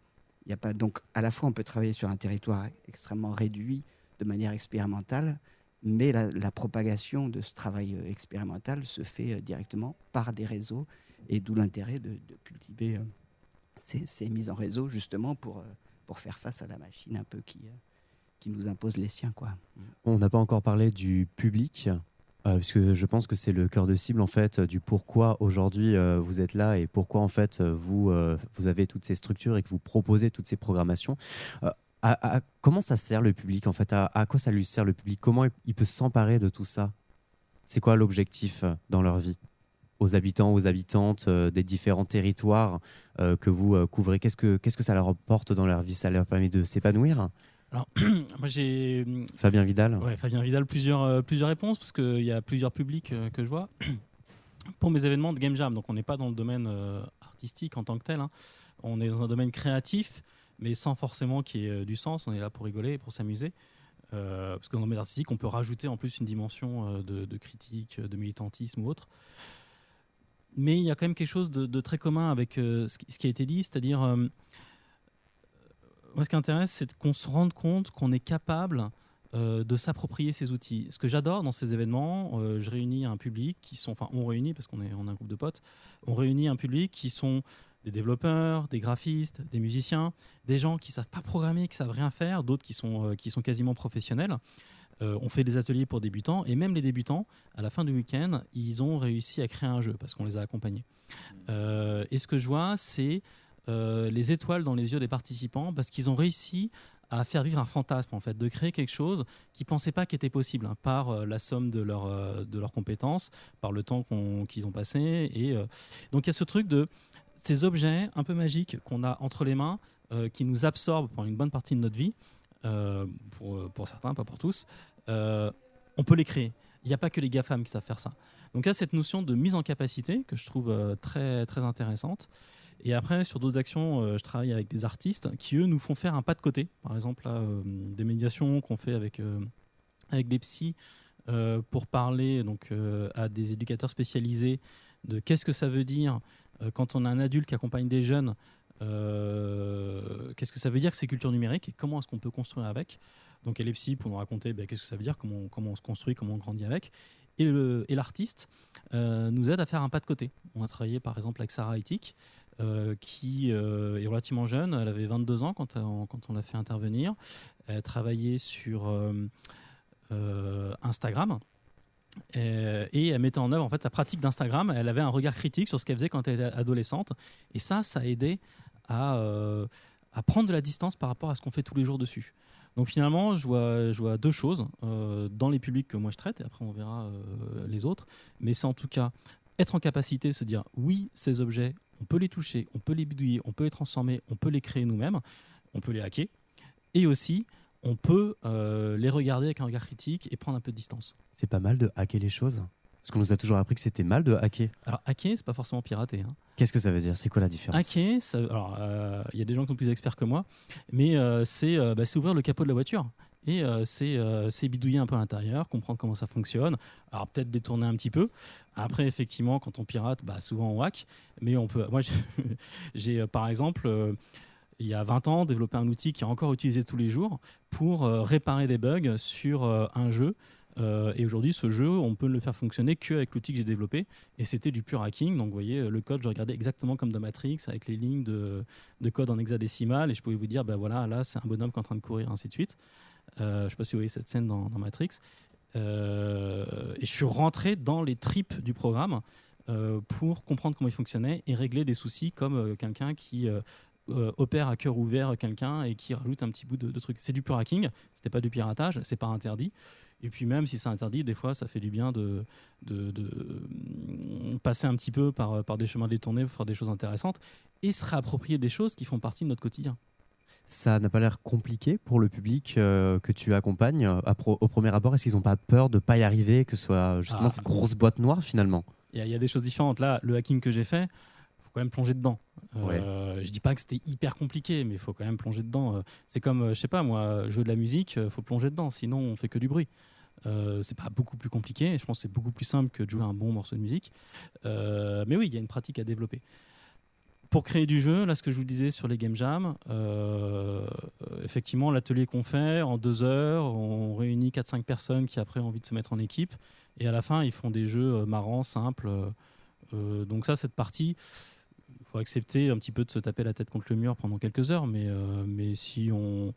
Y a pas, donc, à la fois, on peut travailler sur un territoire extrêmement réduit de manière expérimentale, mais la, propagation de ce travail euh, expérimental se fait euh, directement par des réseaux, et d'où l'intérêt de, cultiver ces, mises en réseau, justement, pour, pour faire face à la machine un peu qui, euh, qui nous impose les siens. Quoi. On n'a pas encore parlé du public, euh, puisque je pense que c'est le cœur de cible en fait du pourquoi aujourd'hui euh, vous êtes là et pourquoi en fait euh, vous euh, vous avez toutes ces structures et que vous proposez toutes ces programmations. Euh, à- comment ça sert le public en fait? À, quoi ça lui sert le public? Comment il, peut s'emparer de tout ça? C'est quoi l'objectif euh, dans leur vie? Aux habitants, aux habitantes euh, des différents territoires euh, que vous euh, couvrez Qu'est-ce que qu'est-ce que ça leur apporte dans leur vie? Ça leur permet de s'épanouir? Alors, moi j'ai Fabien Vidal Ouais, Fabien Vidal, plusieurs, plusieurs réponses, parce qu'il y a plusieurs publics que je vois. Pour mes événements de Game Jam, donc on n'est pas dans le domaine artistique en tant que tel, hein. on est dans un domaine créatif, mais sans forcément qu'il y ait du sens, on est là pour rigoler pour s'amuser. Euh, parce que dans le domaine artistique, on peut rajouter en plus une dimension de, de critique, de militantisme ou autre. Mais il y a quand même quelque chose de, très commun avec euh, ce, qui, a été dit, c'est-à-dire, euh, moi ce qui m'intéresse, c'est qu'on se rende compte qu'on est capable euh, de s'approprier ces outils. Ce que j'adore dans ces événements, je réunis un public qui sont, enfin on réunit parce qu'on est, on un groupe de potes, on réunit un public qui sont des développeurs, des graphistes, des musiciens, des gens qui savent pas programmer, qui savent rien faire, d'autres qui sont, qui sont quasiment professionnels. Euh, on fait des ateliers pour débutants et même les débutants, à la fin du week-end, ils ont réussi à créer un jeu parce qu'on les a accompagnés. Euh, et ce que je vois, c'est euh, les étoiles dans les yeux des participants parce qu'ils ont réussi à faire vivre un fantasme en fait, de créer quelque chose qu'ils pensaient pas qu'était possible hein, par la somme de, leur, de leurs compétences, par le temps qu'ils ont passé. Et donc il y a ce truc de ces objets un peu magiques qu'on a entre les mains, qui nous absorbent pendant une bonne partie de notre vie, pour, euh, pour certains, pas pour tous. euh, on peut les créer. Il n'y a pas que les GAFAM qui savent faire ça. Donc il y a cette notion de mise en capacité que je trouve euh, très, très intéressante. Et après, sur d'autres actions, euh, je travaille avec des artistes qui, eux, nous font faire un pas de côté. Par exemple, là, euh, des médiations qu'on fait avec, euh, avec des psys euh, pour parler donc, euh, à des éducateurs spécialisés de qu'est-ce que ça veut dire euh, quand on a un adulte qui accompagne des jeunes, euh, qu'est-ce que ça veut dire que c'est culture numérique et comment est-ce qu'on peut construire avec? Donc, psys pour nous raconter ben, qu'est-ce que ça veut dire, comment, on- comment on se construit, comment on grandit avec. et l'artiste euh, nous aide à faire un pas de côté. On a travaillé par exemple avec Sarah Haitik, euh, qui euh, est relativement jeune, elle avait 22 ans quand on, quand on l'a fait intervenir. Elle travaillait sur Instagram. Euh, et elle mettait en œuvre en fait sa pratique d'Instagram. Elle avait un regard critique sur ce qu'elle faisait quand elle était adolescente. Et ça, ça a aidé à, euh, prendre de la distance par rapport à ce qu'on fait tous les jours dessus. Donc finalement, je vois, je vois deux choses euh, dans les publics que moi je traite, et après on verra les autres. Mais c'est en tout cas être en capacité de se dire oui, ces objets, on peut les toucher, on peut les bidouiller, on peut les transformer, on peut les créer nous-mêmes, on peut les hacker, et aussi on peut euh, les regarder avec un regard critique et prendre un peu de distance. C'est pas mal de hacker les choses Parce qu'on nous a toujours appris que c'était mal de hacker. Alors hacker, c'est pas forcément pirater. hein. Qu'est-ce que ça veut dire? C'est quoi la différence? Hacker, ça- alors euh, il y a des gens qui sont plus experts que moi, mais euh, c'est euh, bah, ouvrir le capot de la voiture. Et euh, c'est euh, bidouiller un peu à l'intérieur, comprendre comment ça fonctionne. Alors peut-être détourner un petit peu. Après, effectivement, quand on pirate, bah, souvent on hack. Mais on peut. Moi, j'ai- euh, par exemple, euh, il y a 20 ans, développé un outil qui est encore utilisé tous les jours pour euh, réparer des bugs sur euh, un jeu. Euh, et aujourd'hui, ce jeu, on peut le faire fonctionner qu'avec l'outil que j'ai développé. Et c'était du pur hacking. Donc, vous voyez, le code, je regardais exactement comme dans Matrix, avec les lignes de, de code en hexadécimal. Et je pouvais vous dire, ben voilà, là, c'est un bonhomme qui est en train de courir, ainsi de suite. Je ne sais pas si vous voyez cette scène dans, Matrix. Et je suis rentré dans les tripes du programme pour comprendre comment il fonctionnait et régler des soucis comme quelqu'un qui euh, opère à cœur ouvert quelqu'un et qui rajoute un petit bout de, de truc. C'est du pur hacking, c'était pas du piratage, c'est pas interdit. Et puis même si c'est interdit, des fois ça fait du bien de, de, de, mm, passer un petit peu par, par des chemins détournés pour faire des choses intéressantes et se réapproprier des choses qui font partie de notre quotidien. Ça n'a pas l'air compliqué pour le public euh, que tu accompagnes euh, pro- au premier abord. Est-ce qu'ils n'ont pas peur de pas y arriver, que ce soit justement Ah. cette grosse boîte noire finalement? Il y, a- il y a des choses différentes. Là, le hacking que j'ai fait, quand même plonger dedans. Euh, Je dis pas que c'était hyper compliqué, mais il faut quand même plonger dedans. Euh, C'est comme, euh, je sais pas, moi, jouer de la musique, il faut plonger dedans, sinon on fait que du bruit. Euh, c'est pas beaucoup plus compliqué. Je pense que c'est beaucoup plus simple que de jouer un bon morceau de musique. Euh, mais oui, il y a une pratique à développer. Pour créer du jeu, là, ce que je vous disais sur les game jams, effectivement, l'atelier qu'on fait en deux heures, on réunit 4-5 personnes qui après ont envie de se mettre en équipe. Et à la fin, ils font des jeux marrants, simples. donc ça, cette partie, faut accepter un petit peu de se taper la tête contre le mur pendant quelques heures, mais, euh, mais si on,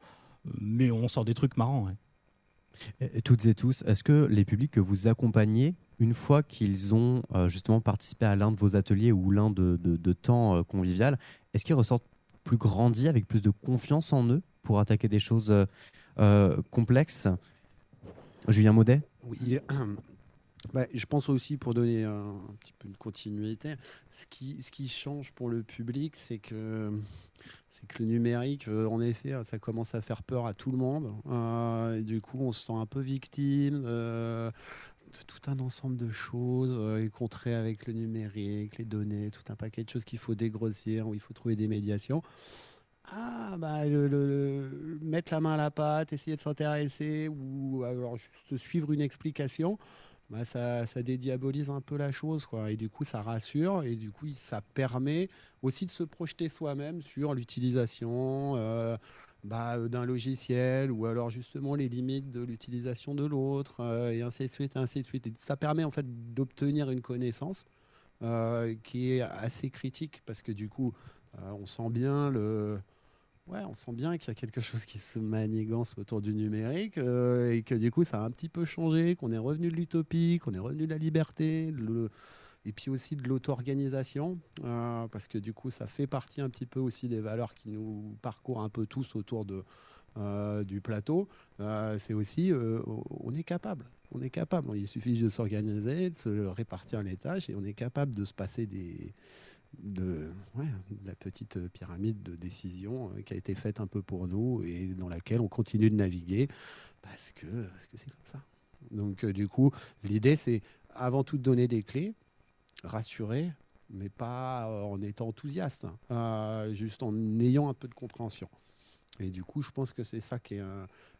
mais on sort des trucs marrants. ouais. Et toutes et tous, est-ce que les publics que vous accompagnez, une fois qu'ils ont euh, justement participé à l'un de vos ateliers ou l'un de, de- de temps euh, convivial, est-ce qu'ils ressortent plus grandis, avec plus de confiance en eux pour attaquer des choses euh, complexes? Julien Maudet? Oui, bah, je pense aussi pour donner un, petit peu une continuité, ce qui, change pour le public, c'est que, le numérique, euh, en effet, ça commence à faire peur à tout le monde. Et du coup, on se sent un peu victime euh, de tout un ensemble de choses, euh, y compris avec le numérique, les données, tout un paquet de choses qu'il faut dégrossir, où il faut trouver des médiations. Ah, bah, mettre la main à la pâte, essayer de s'intéresser ou alors juste suivre une explication, bah, ça, ça dédiabolise un peu la chose. Quoi. Et du coup, ça rassure et du coup, ça permet aussi de se projeter soi-même sur l'utilisation euh, bah, euh, d'un logiciel ou alors justement les limites de l'utilisation de l'autre euh, et ainsi de suite, ainsi de suite. Et ça permet en fait d'obtenir une connaissance qui est assez critique parce que du coup, on sent bien le. Ouais, on sent bien qu'il y a quelque chose qui se manigance autour du numérique euh, et que du coup ça a un petit peu changé, qu'on est revenu de l'utopie, qu'on est revenu de la liberté, et puis aussi de l'auto-organisation, euh, parce que du coup ça fait partie un petit peu aussi des valeurs qui nous parcourent un peu tous autour de, euh, du plateau. C'est aussi, on est capable, on est capable, il suffit de s'organiser, de se répartir les tâches et on est capable de se passer des, de, la petite pyramide de décision euh, qui a été faite un peu pour nous et dans laquelle on continue de naviguer parce que c'est comme ça. Donc euh, du coup, l'idée c'est avant tout de donner des clés, rassurer, mais pas euh, en étant enthousiaste, hein, juste en ayant un peu de compréhension. Et du coup, je pense que c'est ça qui est,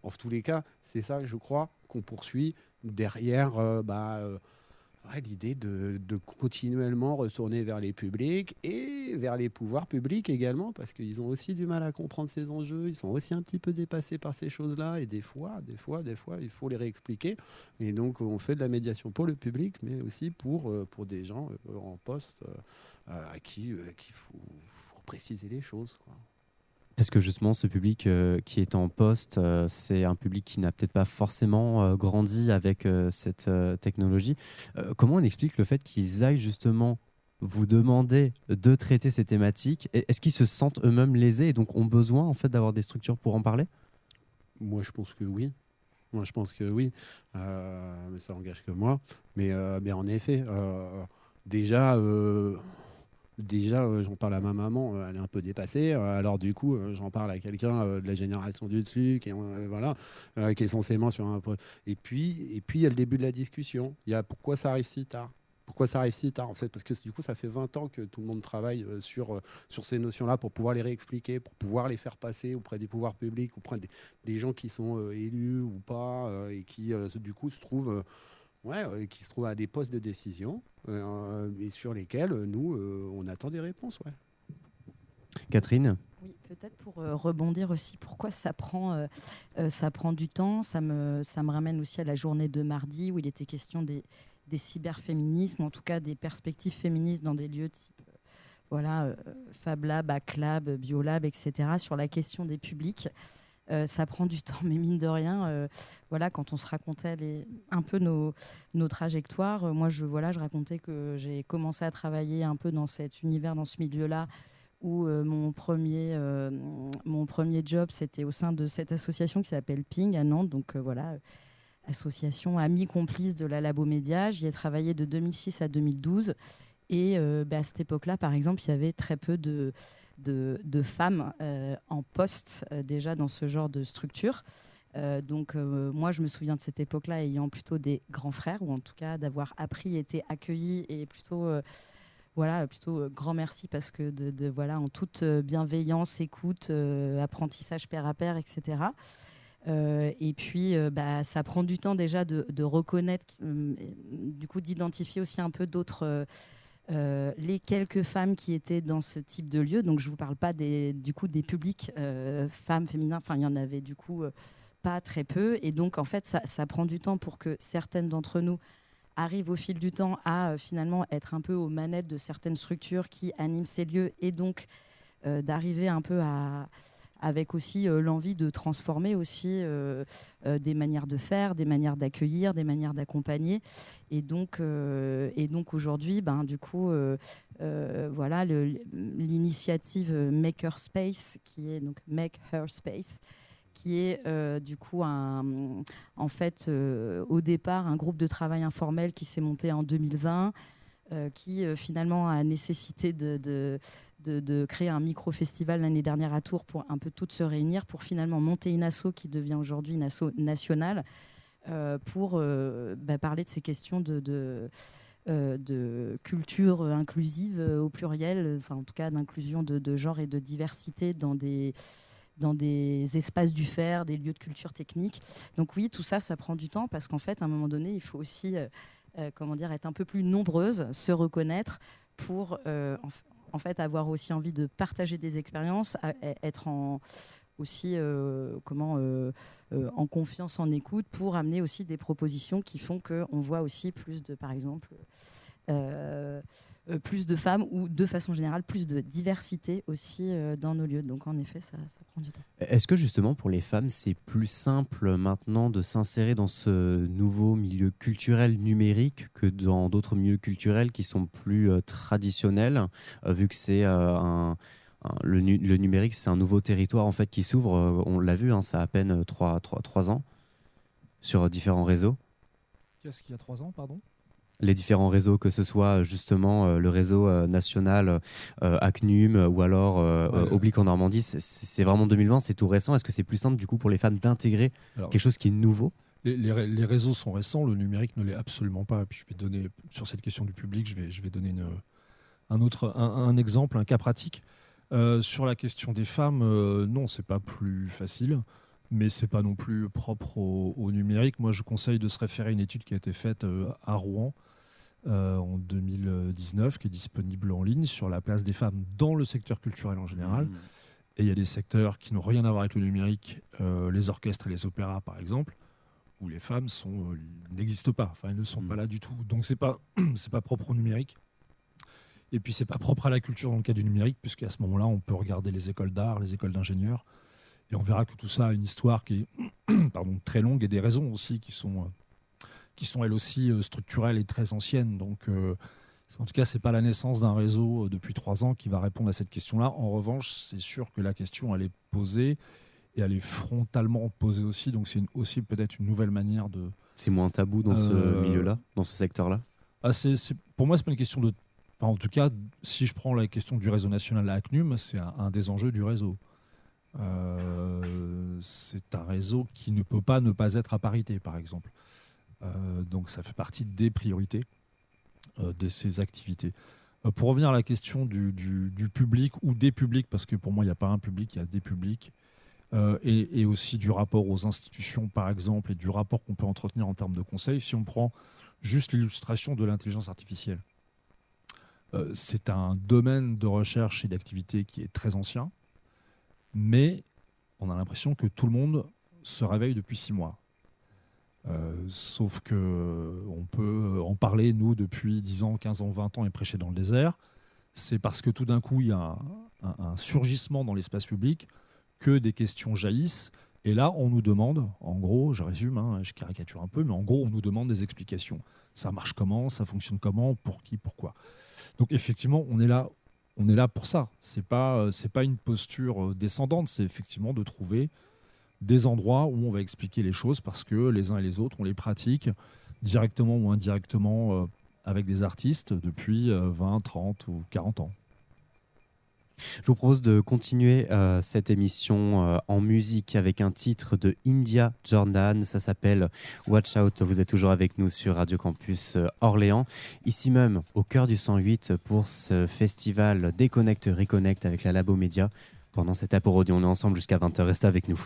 en tous les cas, c'est ça, je crois, qu'on poursuit derrière bah, l'idée de, continuellement retourner vers les publics et vers les pouvoirs publics également, parce qu'ils ont aussi du mal à comprendre ces enjeux, ils sont aussi un petit peu dépassés par ces choses-là, et des fois, des fois, des fois, il faut les réexpliquer. Et donc, on fait de la médiation pour le public, mais aussi pour, euh, pour des gens euh, en poste euh, à qui qu'il faut, préciser les choses. Parce que justement, ce public euh, qui est en poste, euh, c'est un public qui n'a peut-être pas forcément euh, grandi avec cette technologie. Comment on explique le fait qu'ils aillent justement vous demander de traiter ces thématiques Est-ce qu'ils se sentent eux-mêmes lésés et donc ont besoin en fait d'avoir des structures pour en parler? Moi, je pense que oui. Moi, je pense que oui. Mais ça engage que moi. Mais, mais en effet, déjà, déjà euh, j'en parle à ma maman, euh, elle est un peu dépassée. Euh, alors, du coup, j'en parle à quelqu'un de la génération du dessus, qui, voilà, qui est censément sur un. Et puis, et puis, il y a le début de la discussion. Il y a pourquoi ça arrive si tard? Pourquoi ça arrive si tard en fait? Parce que du coup, ça fait 20 ans que tout le monde travaille sur, sur ces notions-là pour pouvoir les réexpliquer, pour pouvoir les faire passer auprès des pouvoirs publics, auprès des, des gens qui sont élus ou pas, et qui du coup se trouvent, ouais, euh, qui se trouvent à des postes de décision, euh, et sur lesquels euh, nous, euh, on attend des réponses. Ouais. Catherine? Oui, peut-être pour euh, rebondir aussi, pourquoi ça prend, euh, euh, ça prend du temps? Ça me, ça me ramène aussi à la journée de mardi où il était question des, des cyberféminismes, en tout cas des perspectives féministes dans des lieux type euh, voilà, euh, Fab Lab, Hack Lab, Biolab, etc., sur la question des publics. Euh, ça prend du temps, mais mine de rien, euh, voilà, quand on se racontait un peu nos, trajectoires, euh, moi je, voilà, je racontais que j'ai commencé à travailler un peu dans cet univers, dans ce milieu-là, où mon, premier, mon premier job, c'était au sein de cette association qui s'appelle Ping à Nantes. Donc voilà, association amie complice de la Labo Média. J'y ai travaillé de 2006 à 2012. Et bah, à cette époque-là, par exemple, il y avait très peu de, de, femmes euh, en poste euh, déjà dans ce genre de structure. Euh, donc moi, je me souviens de cette époque-là ayant plutôt des grands frères, ou en tout cas d'avoir appris, été accueilli et plutôt... voilà, plutôt grand merci parce que de, voilà, en toute bienveillance, écoute, apprentissage pair à pair, etc. Et puis, bah, ça prend du temps déjà de, reconnaître, du coup, d'identifier aussi un peu d'autres, euh, les quelques femmes qui étaient dans ce type de lieu. Donc, je vous parle pas des, du coup des publics euh, femmes, féminins. Enfin, il y en avait du coup euh, pas très peu. Et donc, en fait, ça, ça prend du temps pour que certaines d'entre nous arrivent au fil du temps à finalement être un peu aux manettes de certaines structures qui animent ces lieux et donc d'arriver un peu à avec aussi euh, l'envie de transformer aussi euh, euh, des manières de faire, des manières d'accueillir, des manières d'accompagner. Et donc, et donc aujourd'hui, ben, du coup, voilà, l'initiative Makerspace, qui est donc Make Her Space, qui est du coup en fait au départ un groupe de travail informel qui s'est monté en 2020, euh, qui finalement a nécessité de, de- créer un micro-festival l'année dernière à Tours pour un peu toutes se réunir, pour finalement monter une asso qui devient aujourd'hui une asso nationale, euh, pour euh, bah, parler de ces questions euh, de culture inclusive au pluriel, enfin en tout cas d'inclusion de, genre et de diversité dans des, dans des espaces du faire, des lieux de culture technique. Donc oui, tout ça, ça prend du temps parce qu'en fait, à un moment donné, il faut aussi, comment dire, être un peu plus nombreuse, se reconnaître pour, en fait, avoir aussi envie de partager des expériences, à- être en aussi euh, comment euh, euh, en confiance, en écoute, pour amener aussi des propositions qui font qu'on voit aussi plus de, par exemple, plus de femmes ou de façon générale plus de diversité aussi euh, dans nos lieux. Donc en effet, ça, ça prend du temps. Est-ce que justement pour les femmes, c'est plus simple maintenant de s'insérer dans ce nouveau milieu culturel numérique que dans d'autres milieux culturels qui sont plus euh, traditionnels, euh, vu que c'est euh, un, le, nu- le numérique, c'est un nouveau territoire en fait qui s'ouvre. euh, on l'a vu, hein, ça a à peine 3, ans sur euh, différents réseaux? Qu'est-ce qu'il y a trois ans, pardon? Les différents réseaux, que ce soit justement euh, le réseau euh, national euh, ACNUM euh, ou alors euh, Ouais, euh, Oblique en Normandie, c'est- vraiment 2020, c'est tout récent. Est-ce que c'est plus simple du coup pour les femmes d'intégrer quelque chose qui est nouveau? Les, les ré- les réseaux sont récents, le numérique ne l'est absolument pas. Et puis je vais donner, sur cette question du public, je vais, je vais donner une- un autre un, un exemple, un cas pratique. Euh, sur la question des femmes, euh, non, c'est pas plus facile, mais c'est pas non plus propre au, au numérique. Moi, je conseille de se référer à une étude qui a été faite euh, à Rouen euh, en 2019 qui est disponible en ligne sur la place des femmes dans le secteur culturel en général. Mmh. Et il y a des secteurs qui n'ont rien à voir avec le numérique, euh, les orchestres et les opéras par exemple, où les femmes sont, euh, n'existent pas, enfin elles ne sont Mm. pas là du tout. Donc c'est pas c'est pas propre au numérique. Et puis c'est pas propre à la culture dans le cas du numérique, puisqu'à ce moment-là on peut regarder les écoles d'art, les écoles d'ingénieurs, et on verra que tout ça a une histoire qui est pardon, très longue et des raisons aussi qui sont euh, qui sont elles aussi euh, structurelles et très anciennes. Donc euh, en tout cas, c'est pas la naissance d'un réseau euh, depuis trois ans qui va répondre à cette question-là. En revanche, c'est sûr que la question, elle est posée et elle est frontalement posée aussi. Donc, c'est aussi peut-être une nouvelle manière de. C'est moins tabou dans ce milieu-là, dans ce secteur-là? Ah, c'est- pour moi, c'est pas une question de. enfin, en tout cas, si je prends la question du réseau national à ACNUM, c'est un, un des enjeux du réseau. Euh, c'est un réseau qui ne peut pas ne pas être à parité, par exemple. Euh, donc, ça fait partie des priorités euh, de ces activités. Euh, pour revenir à la question du, public ou des publics, parce que pour moi, il n'y a pas un public, il y a des publics, et, aussi du rapport aux institutions, par exemple, et du rapport qu'on peut entretenir en termes de conseils, si on prend juste l'illustration de l'intelligence artificielle. C'est un domaine de recherche et d'activité qui est très ancien, mais on a l'impression que tout le monde se réveille depuis six mois. Euh, sauf que on peut en parler, nous, depuis 10 ans, 15 ans, 20 ans et prêcher dans le désert. C'est parce que tout d'un coup, il y a un, surgissement dans l'espace public que des questions jaillissent. Et là, on nous demande, en gros, je résume, hein, je caricature un peu, mais en gros, on nous demande des explications. Ça marche comment? Ça fonctionne comment? Pour qui? Pourquoi? Donc, effectivement, on est là, on est là pour ça. C'est pas, euh, c'est pas une posture euh, descendante. C'est effectivement de trouver des endroits où on va expliquer les choses parce que les uns et les autres, on les pratique directement ou indirectement euh, avec des artistes depuis euh, 20, 30 ou 40 ans. Je vous propose de continuer euh, cette émission euh, en musique avec un titre de India Jordan. Ça s'appelle Watch Out. Vous êtes toujours avec nous sur Radio Campus euh, Orléans. Ici même, au cœur du 108, pour ce festival Déconnect Reconnect avec la Labo Média. Pendant cet apéro, on est ensemble jusqu'à 20h. Restez avec nous.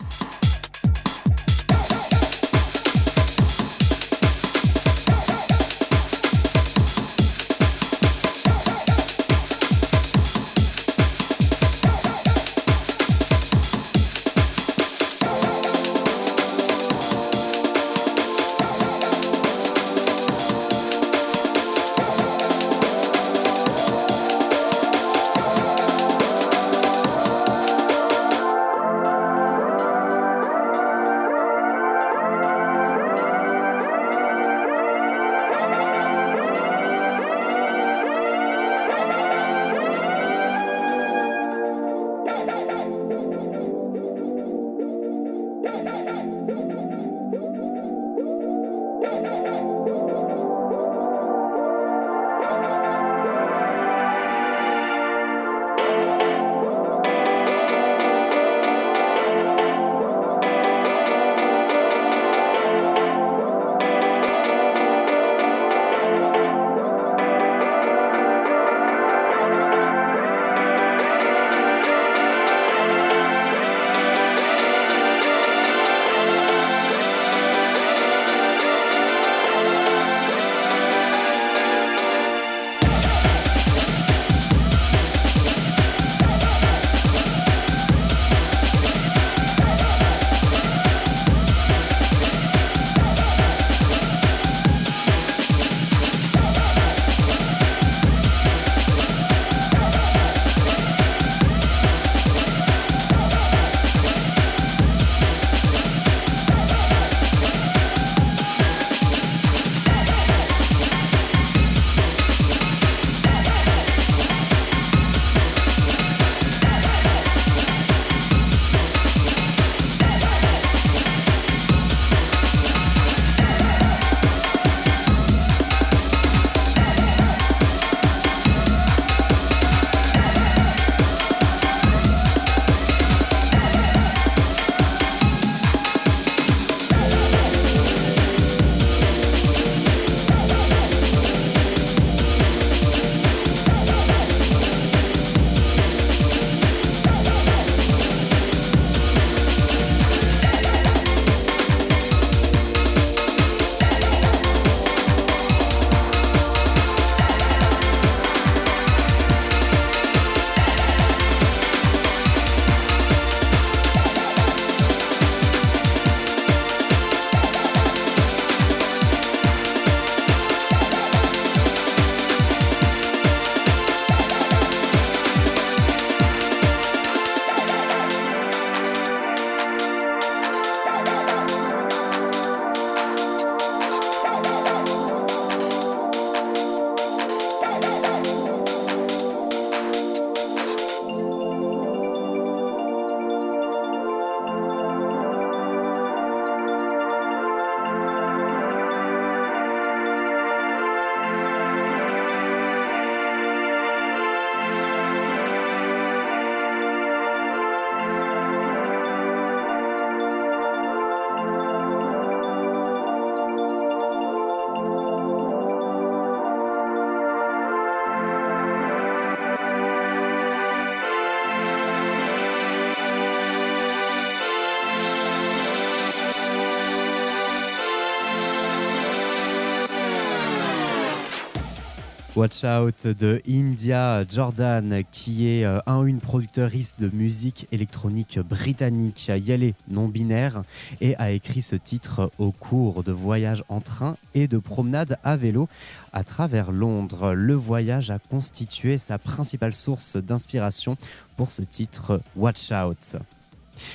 Watch Out de India Jordan, qui est euh, un une producteuriste de musique électronique britannique, Yale non-binaire, et a écrit ce titre au cours de voyages en train et de promenades à vélo à travers Londres. Le voyage a constitué sa principale source d'inspiration pour ce titre Watch Out.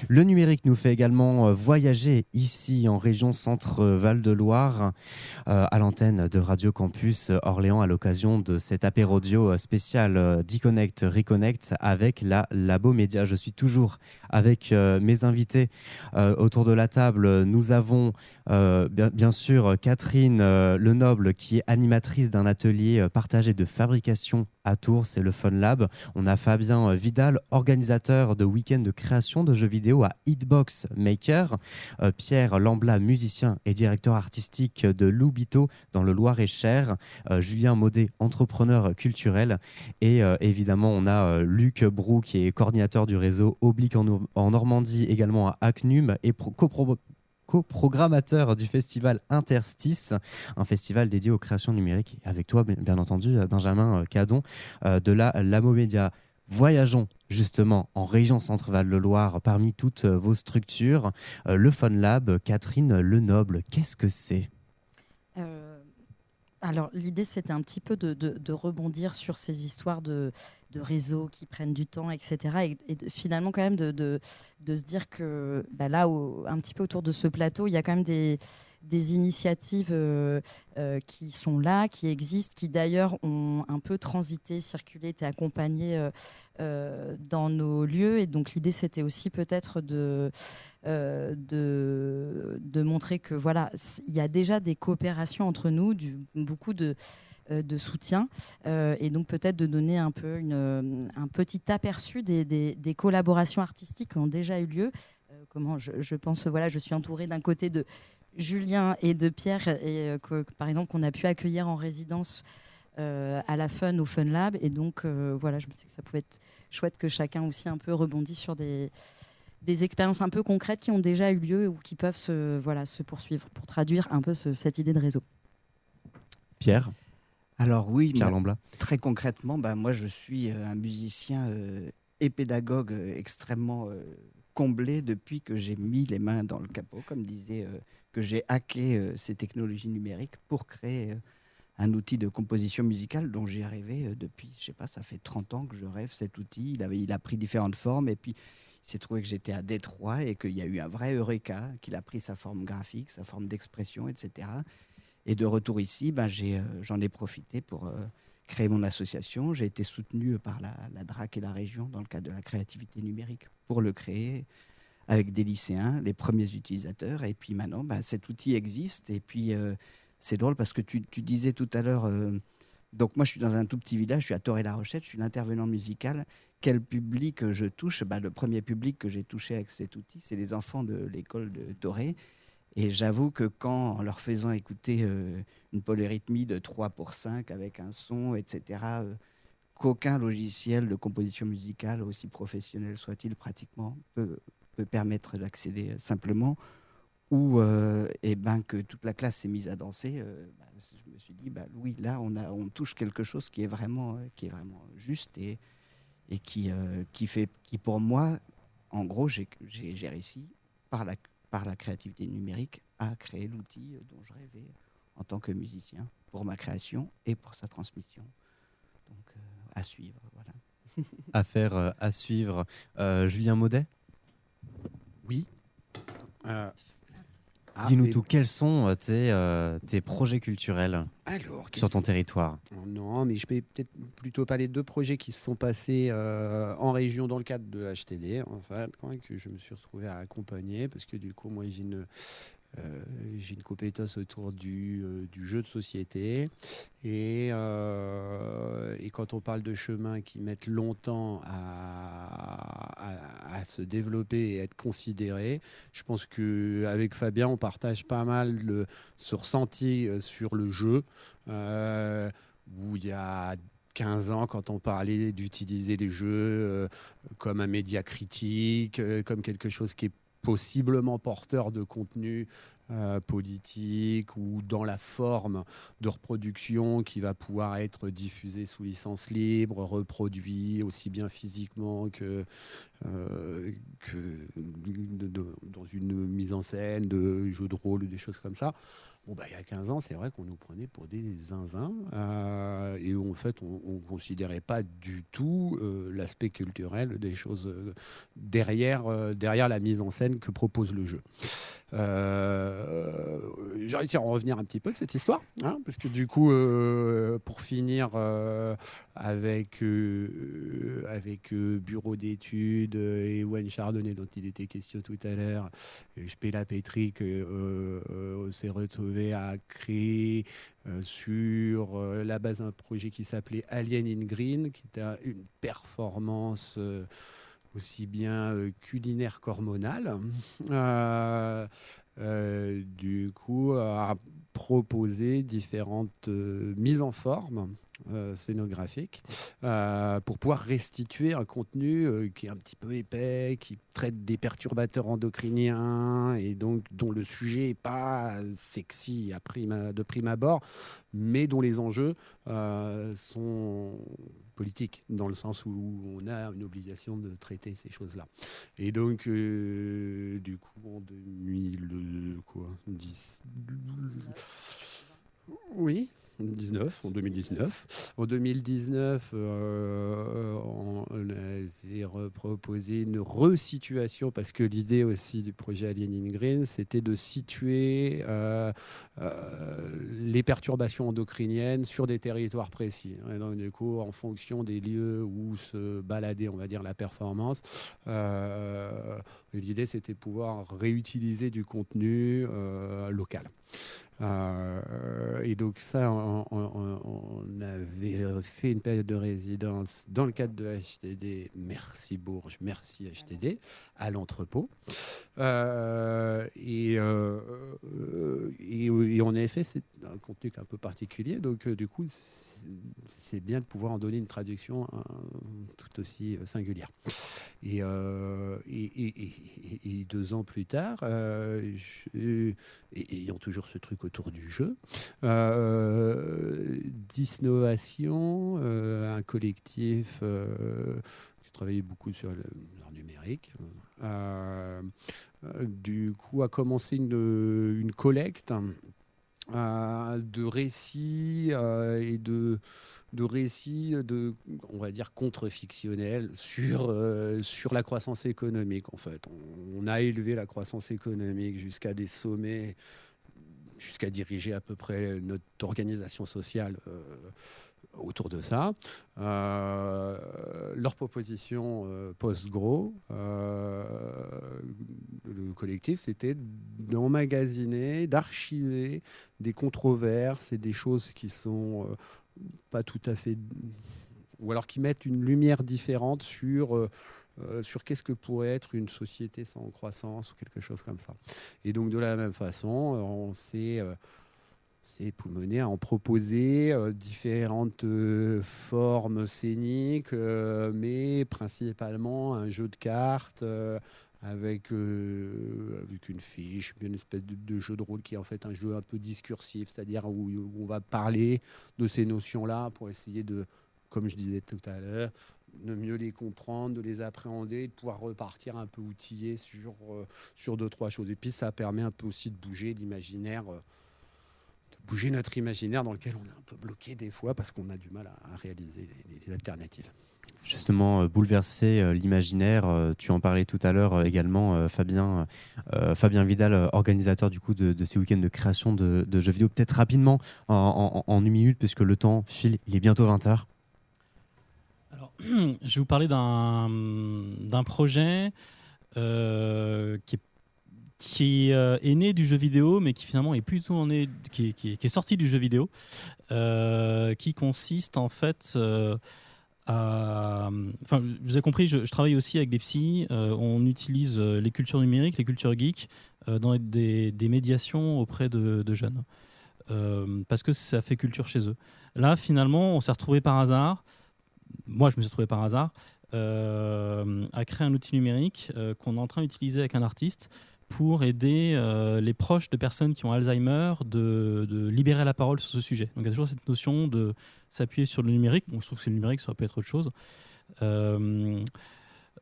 Le numérique nous fait également euh, voyager ici en région Centre-Val de Loire euh, à l'antenne de Radio Campus Orléans à l'occasion de cet apérodio euh, spécial D-Connect Reconnect avec la Labo Média. Je suis toujours avec mes invités autour de la table. Nous avons bien, sûr Catherine Lenoble qui est animatrice d'un atelier partagé de fabrication à Tours, c'est le Fun Lab. On a Fabien euh, Vidal, organisateur de week-end de création de jeux vidéo à Hitbox Maker. Euh, Pierre Lambla, musicien et directeur artistique de Loubito dans le Loir-et-Cher. Euh, Julien Maudet, entrepreneur culturel. Et évidemment, on a Luc Brou qui est coordinateur du réseau Oblique en, Nor- en Normandie, également à Acnum et co-programmateur du festival Interstice, un festival dédié aux créations numériques. Avec toi, bien entendu, euh, Benjamin euh, Cadon euh, de la Lamo Média. Voyageons justement en région Centre-Val de Loire parmi toutes vos structures. Le Fun Lab, Catherine Lenoble, qu'est-ce que c'est? Alors, l'idée, c'était un petit peu de, rebondir sur ces histoires de, réseaux qui prennent du temps, etc. Et, finalement, quand même, de, se dire que bah, là, un petit peu autour de ce plateau, il y a quand même des, des initiatives euh, euh, qui sont là, qui existent, qui d'ailleurs ont un peu transité, circulé, été accompagnées euh, dans nos lieux. Et donc, l'idée, c'était aussi peut-être de de, montrer que voilà, il y a déjà des coopérations entre nous, beaucoup de, soutien, et donc peut-être de donner un peu un petit aperçu des, collaborations artistiques qui ont déjà eu lieu. Comment je, je pense, voilà, je suis entourée d'un côté de Julien et de Pierre, et euh, que, par exemple qu'on a pu accueillir en résidence. euh, à la Fun, au Fun Lab. Et donc, euh, voilà, je me disais que ça pouvait être chouette que chacun aussi un peu rebondisse sur des, des expériences un peu concrètes qui ont déjà eu lieu ou qui peuvent se, voilà, se poursuivre pour traduire un peu ce- cette idée de réseau. Pierre? Alors oui, Pierre Lambla très concrètement, bah, moi je suis euh, un musicien euh, et pédagogue euh, extrêmement euh, comblé depuis que j'ai mis les mains dans le capot, comme disait, euh, que j'ai hacké euh, ces technologies numériques pour créer euh, un outil de composition musicale dont j'ai rêvé euh, depuis, je sais pas, ça fait 30 ans que je rêve cet outil. Il, avait, il a pris différentes formes et puis il s'est trouvé que j'étais à Détroit et qu'il y a eu un vrai Eureka, qu'il a pris sa forme graphique, sa forme d'expression, etc. Et de retour ici, ben, j'en ai profité pour créer mon association. J'ai été soutenu par la, la DRAC et la région dans le cadre de la créativité numérique pour le créer avec des lycéens, les premiers utilisateurs. Et puis maintenant, ben, cet outil existe. Et puis euh, c'est drôle parce que tu, disais tout à l'heure, euh, donc moi je suis dans un tout petit village, je suis à Toré-la-Rochette, je suis l'intervenant musical. Quel public je touche? Ben, Le premier public que j'ai touché avec cet outil, c'est les enfants de l'école de Toré. Et j'avoue que quand, en leur faisant écouter euh, une polyrythmie de 3 pour 5 avec un son, etc., qu'aucun logiciel de composition musicale, aussi professionnel soit-il pratiquement, peut, peut permettre d'accéder euh, simplement, ou euh, eh ben, que toute la classe s'est mise à danser, euh, bah, je me suis dit, bah, oui, là, on, a, on touche quelque chose qui est vraiment, qui est vraiment juste et, et qui, qui fait, qui pour moi, en gros, j'ai réussi par la, par la créativité numérique à créer l'outil dont je rêvais en tant que musicien pour ma création et pour sa transmission. Donc, à suivre, voilà. Affaire à suivre. Julien Maudet? Oui. Euh, ah, Dis-nous mais- tout, quels sont euh, tes, euh, tes projets culturels Alors, sur ton territoire? Oh Non, mais je vais peut-être plutôt parler de deux projets qui se sont passés euh, en région dans le cadre de HTD, en fait, que je me suis retrouvé à accompagner, parce que du coup, moi, j'ai une, euh, j'ai une compétence autour du, euh, jeu de société. Et, euh, et quand on parle de chemins qui mettent longtemps à, se développer et être considérés, je pense qu'avec Fabien, on partage pas mal le, ce ressenti sur le jeu. Où il y a 15 ans, quand on parlait d'utiliser les jeux comme un média critique, comme quelque chose qui est possiblement porteur de contenu euh, politique ou dans la forme de reproduction qui va pouvoir être diffusée sous licence libre, reproduit aussi bien physiquement que, euh, dans une mise en scène de jeux de rôle ou des choses comme ça. Bon, bah, il y a 15 ans, c'est vrai qu'on nous prenait pour des zinzins euh, et en fait, on ne considérait pas du tout euh, l'aspect culturel des choses euh, derrière, la mise en scène que propose le jeu. J'ai réussi à en revenir un petit peu de cette histoire, hein, parce que du coup, pour finir avec, euh, avec euh, Bureau d'études euh, et Wayne Chardonnay, dont il était question tout à l'heure, Spela euh, euh, s'est retrouvé à créer euh, sur euh, la base d'un projet qui s'appelait Alien in Green, qui était un- une performance euh, aussi bien euh, culinaire qu'hormonale. Euh, euh, du coup, a proposé différentes euh, mises en forme euh, scénographiques euh, pour pouvoir restituer un contenu euh, qui est un petit peu épais, qui traite des perturbateurs endocriniens et donc dont le sujet n'est pas sexy à prime, de prime abord, mais dont les enjeux euh, sont politiques, dans le sens où on a une obligation de traiter ces choses-là. Et donc, euh, du coup, en 2000, quoi, 10, oui, 19, en 2019. En 2019, euh, on avait proposé une resituation, parce que l'idée aussi du projet Alien in Green, c'était de situer euh, euh, les perturbations endocriniennes sur des territoires précis. Et donc, du en fonction des lieux où se baladait, on va dire, la performance, l'idée, c'était pouvoir réutiliser du contenu local. Euh, et donc ça, on, avait fait une période de résidence dans le cadre de HTD. Merci Bourges, merci HTD, à l'entrepôt. Euh, et, euh, euh, et, et en effet, c'est un contenu un peu particulier. Donc du coup, c'est- bien de pouvoir en donner une traduction euh, tout aussi euh, singulière. Et, euh, et, deux ans plus tard, ayant toujours ce truc autour du jeu, Disnovation, un collectif qui travaillait beaucoup sur l'art numérique, du coup a commencé une, collecte de récits euh, et de de récits de, on va dire, contre-fictionnels sur, euh, sur la croissance économique, en fait. On, a élevé la croissance économique jusqu'à des sommets, jusqu'à diriger à peu près notre organisation sociale euh, autour de ça. Euh, leur proposition euh, post-gros, euh, le collectif, c'était d'emmagasiner, d'archiver des controverses et des choses qui sont pas tout à fait ou alors qui mettent une lumière différente sur sur qu'est-ce que pourrait être une société sans croissance ou quelque chose comme ça. Et donc de la même façon, on s'est s'est poumonné à en proposer euh, différentes euh, formes scéniques, euh, mais principalement un jeu de cartes avec, avec une fiche, une espèce de, jeu de rôle qui est en fait un jeu un peu discursif, c'est-à-dire où, on va parler de ces notions-là pour essayer de, comme je disais tout à l'heure, de mieux les comprendre, de les appréhender, de pouvoir repartir un peu outillé sur, sur deux, trois choses. Et puis ça permet un peu aussi de bouger l'imaginaire, bouger notre imaginaire dans lequel on est un peu bloqué des fois parce qu'on a du mal à, à réaliser les- les alternatives. Justement, euh, bouleverser euh, l'imaginaire. euh, tu en parlais tout à l'heure euh, également, euh, Fabien, euh, Fabien Vidal, euh, organisateur du coup de, de ces week-ends de création de, de jeux vidéo. Peut-être rapidement, en, en- en une minute, puisque le temps file, il est bientôt 20h. Alors, je vais vous parler d'un d'un projet euh, qui est qui euh, est né du jeu vidéo, mais qui finalement est plutôt en est, qui, est- sorti du jeu vidéo, euh, qui consiste en fait euh, à, enfin, vous avez compris, je, travaille aussi avec des psys. on utilise les cultures numériques, les cultures geeks dans des, médiations auprès de, jeunes, parce que ça fait culture chez eux. Là, finalement, on s'est retrouvé par hasard. Moi, je me suis retrouvé par hasard à créer un outil numérique qu'on est en train d'utiliser avec un artiste pour aider euh, les proches de personnes qui ont Alzheimer de, libérer la parole sur ce sujet. Donc il y a toujours cette notion de s'appuyer sur le numérique. Bon, je trouve que c'est le numérique, ça pu être autre chose. Euh,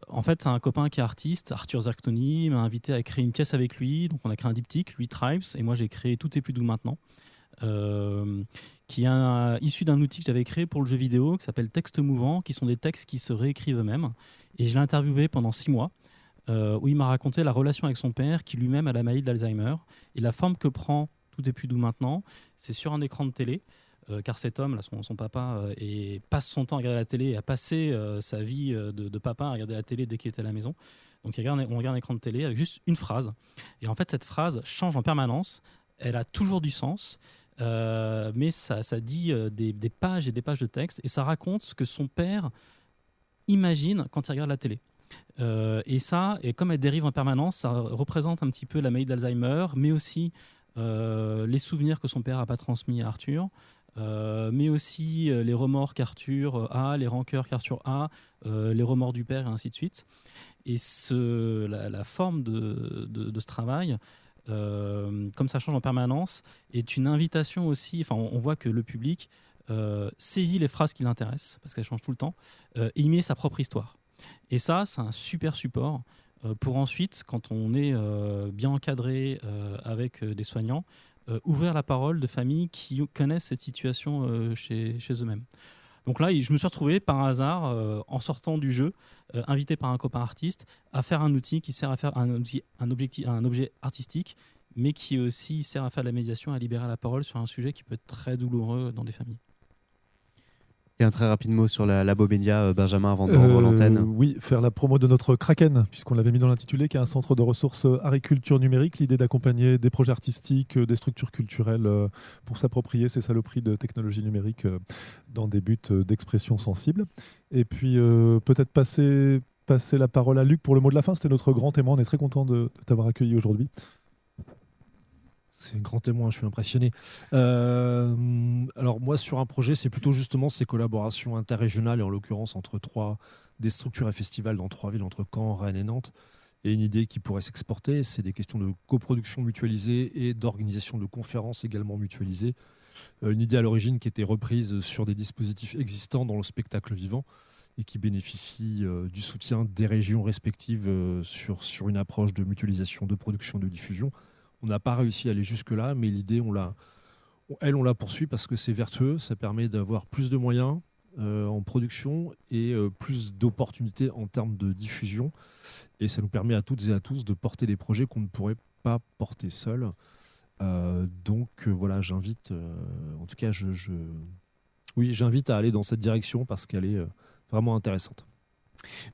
en fait, un copain qui est artiste, Arthur Zarctoni, m'a invité à créer une pièce avec lui. Donc on a créé un diptyque, lui Tribes, et moi j'ai créé Tout est plus doux maintenant. Euh, qui est issu d'un outil que j'avais créé pour le jeu vidéo qui s'appelle Texte mouvant, qui sont des textes qui se réécrivent eux-mêmes. Et je l'ai interviewé pendant six mois, euh, où il m'a raconté la relation avec son père, qui lui-même a la maladie d'Alzheimer, et la forme que prend Tout est plus doux maintenant, c'est sur un écran de télé. euh, car cet homme, là, son, papa, euh, passe son temps à regarder la télé et a passé sa vie de, papa à regarder la télé dès qu'il était à la maison. Donc on regarde un écran de télé avec juste une phrase. Et en fait, cette phrase change en permanence. Elle a toujours du sens. Mais ça, dit des pages et des pages de texte et ça raconte ce que son père imagine quand il regarde la télé. Euh, et ça, et comme elle dérive en permanence, ça représente un petit peu la maladie d'Alzheimer, mais aussi euh, les souvenirs que son père n'a pas transmis à Arthur, euh, mais aussi les remords qu'Arthur a, les rancœurs qu'Arthur a, les remords du père et ainsi de suite. Et ce, la, forme de, ce travail, comme ça change en permanence, est une invitation aussi. Enfin, on, on voit que le public saisit les phrases qui l'intéressent parce qu'elles changent tout le temps et y met sa propre histoire. Et ça, c'est un super support euh, pour ensuite, quand on est euh, bien encadré euh, avec des soignants, ouvrir la parole de familles qui connaissent cette situation chez, eux-mêmes. Donc là, je me suis retrouvé par hasard, en sortant du jeu, invité par un copain artiste, à faire un outil qui sert à faire un, outil, un, objectif, un objet artistique, mais qui aussi sert à faire de la médiation, à libérer la parole sur un sujet qui peut être très douloureux dans des familles. Et un très rapide mot sur la Labo euh, Benjamin, avant de rendre Euh, l'antenne. Oui, faire la promo de notre Kraken, puisqu'on l'avait mis dans l'intitulé, qui est un centre de ressources agriculture numérique. L'idée d'accompagner des projets artistiques, euh, des structures culturelles euh, pour s'approprier ces saloperies de technologie numérique euh, dans des buts euh, d'expression sensible. Et puis euh, peut-être passer, passer la parole à Luc pour le mot de la fin. C'était notre grand témoin. On est très content de t'avoir accueilli aujourd'hui. C'est un grand témoin, je suis impressionné. Euh, alors moi, sur un projet, c'est plutôt justement ces collaborations interrégionales, et en l'occurrence entre trois, des structures et festivals dans trois villes, entre Caen, Rennes et Nantes. Et une idée qui pourrait s'exporter, c'est des questions de coproduction mutualisée et d'organisation de conférences également mutualisées. Euh, une idée à l'origine qui était reprise sur des dispositifs existants dans le spectacle vivant et qui bénéficie euh, du soutien des régions respectives sur une approche de mutualisation, de production, de diffusion. On n'a pas réussi à aller jusque-là, mais l'idée, elle, on la poursuit parce que c'est vertueux. Ça permet d'avoir plus de moyens euh, en production et euh, plus d'opportunités en termes de diffusion. Et ça nous permet à toutes et à tous de porter des projets qu'on ne pourrait pas porter seuls. Euh, donc voilà, j'invite, en tout cas, je, oui, j'invite à aller dans cette direction parce qu'elle est vraiment intéressante.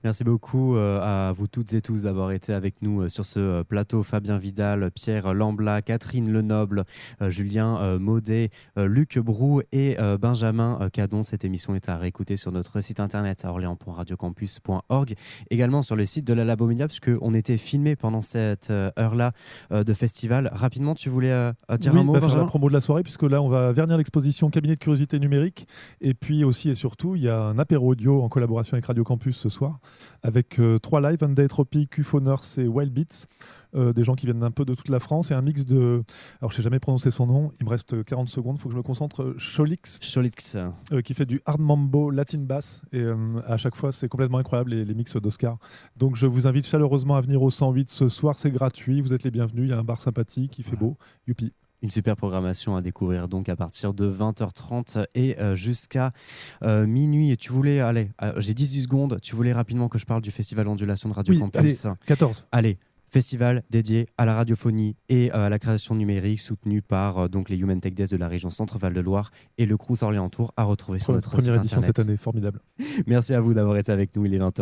Merci beaucoup euh, à vous toutes et tous d'avoir été avec nous euh, sur ce euh, plateau. Fabien Vidal, Pierre Lambla, Catherine Lenoble, Julien Maudet, Luc Brou et Benjamin Cadon. Cette émission est à réécouter sur notre site internet à orléans.radiocampus.org. Également sur le site de la Labomédia, puisqu'on était filmé pendant cette heure-là de festival. Rapidement, tu voulais dire oui, un mot, bah, faire la Benjamin promo de la soirée, puisque là, on va vernir l'exposition Cabinet de curiosité numérique. Et puis aussi et surtout, il y a un apéro audio en collaboration avec Radio Campus ce soir, avec euh, trois lives, Unday Tropic, UFO Nurse et Wild Beats. euh, des gens qui viennent un peu de toute la France et un mix de. Alors, je sais jamais prononcer son nom, il me reste 40 secondes, il faut que je me concentre. Cholix, Cholix. euh, qui fait du hard mambo latin bass. Et euh, à chaque fois, c'est complètement incroyable, les, les mix d'Oscar. Donc, je vous invite chaleureusement à venir au 108 ce soir, c'est gratuit, vous êtes les bienvenus. Il y a un bar sympathique, il fait beau. Youpi. Une super programmation à découvrir donc à partir de 20h30 et euh, jusqu'à euh, minuit. Et tu voulais, allez, euh, j'ai 18 secondes, tu voulais rapidement que je parle du festival Ondulation de Radio Oui, Campus? allez, 14. Allez, festival dédié à la radiophonie et euh, à la création numérique soutenu par euh, donc les Human Tech Days de la région Centre-Val de Loire et le Crous Orléans Tour à retrouver sur notre Première site édition internet. cette année, formidable. Merci à vous d'avoir été avec nous, il est 20h.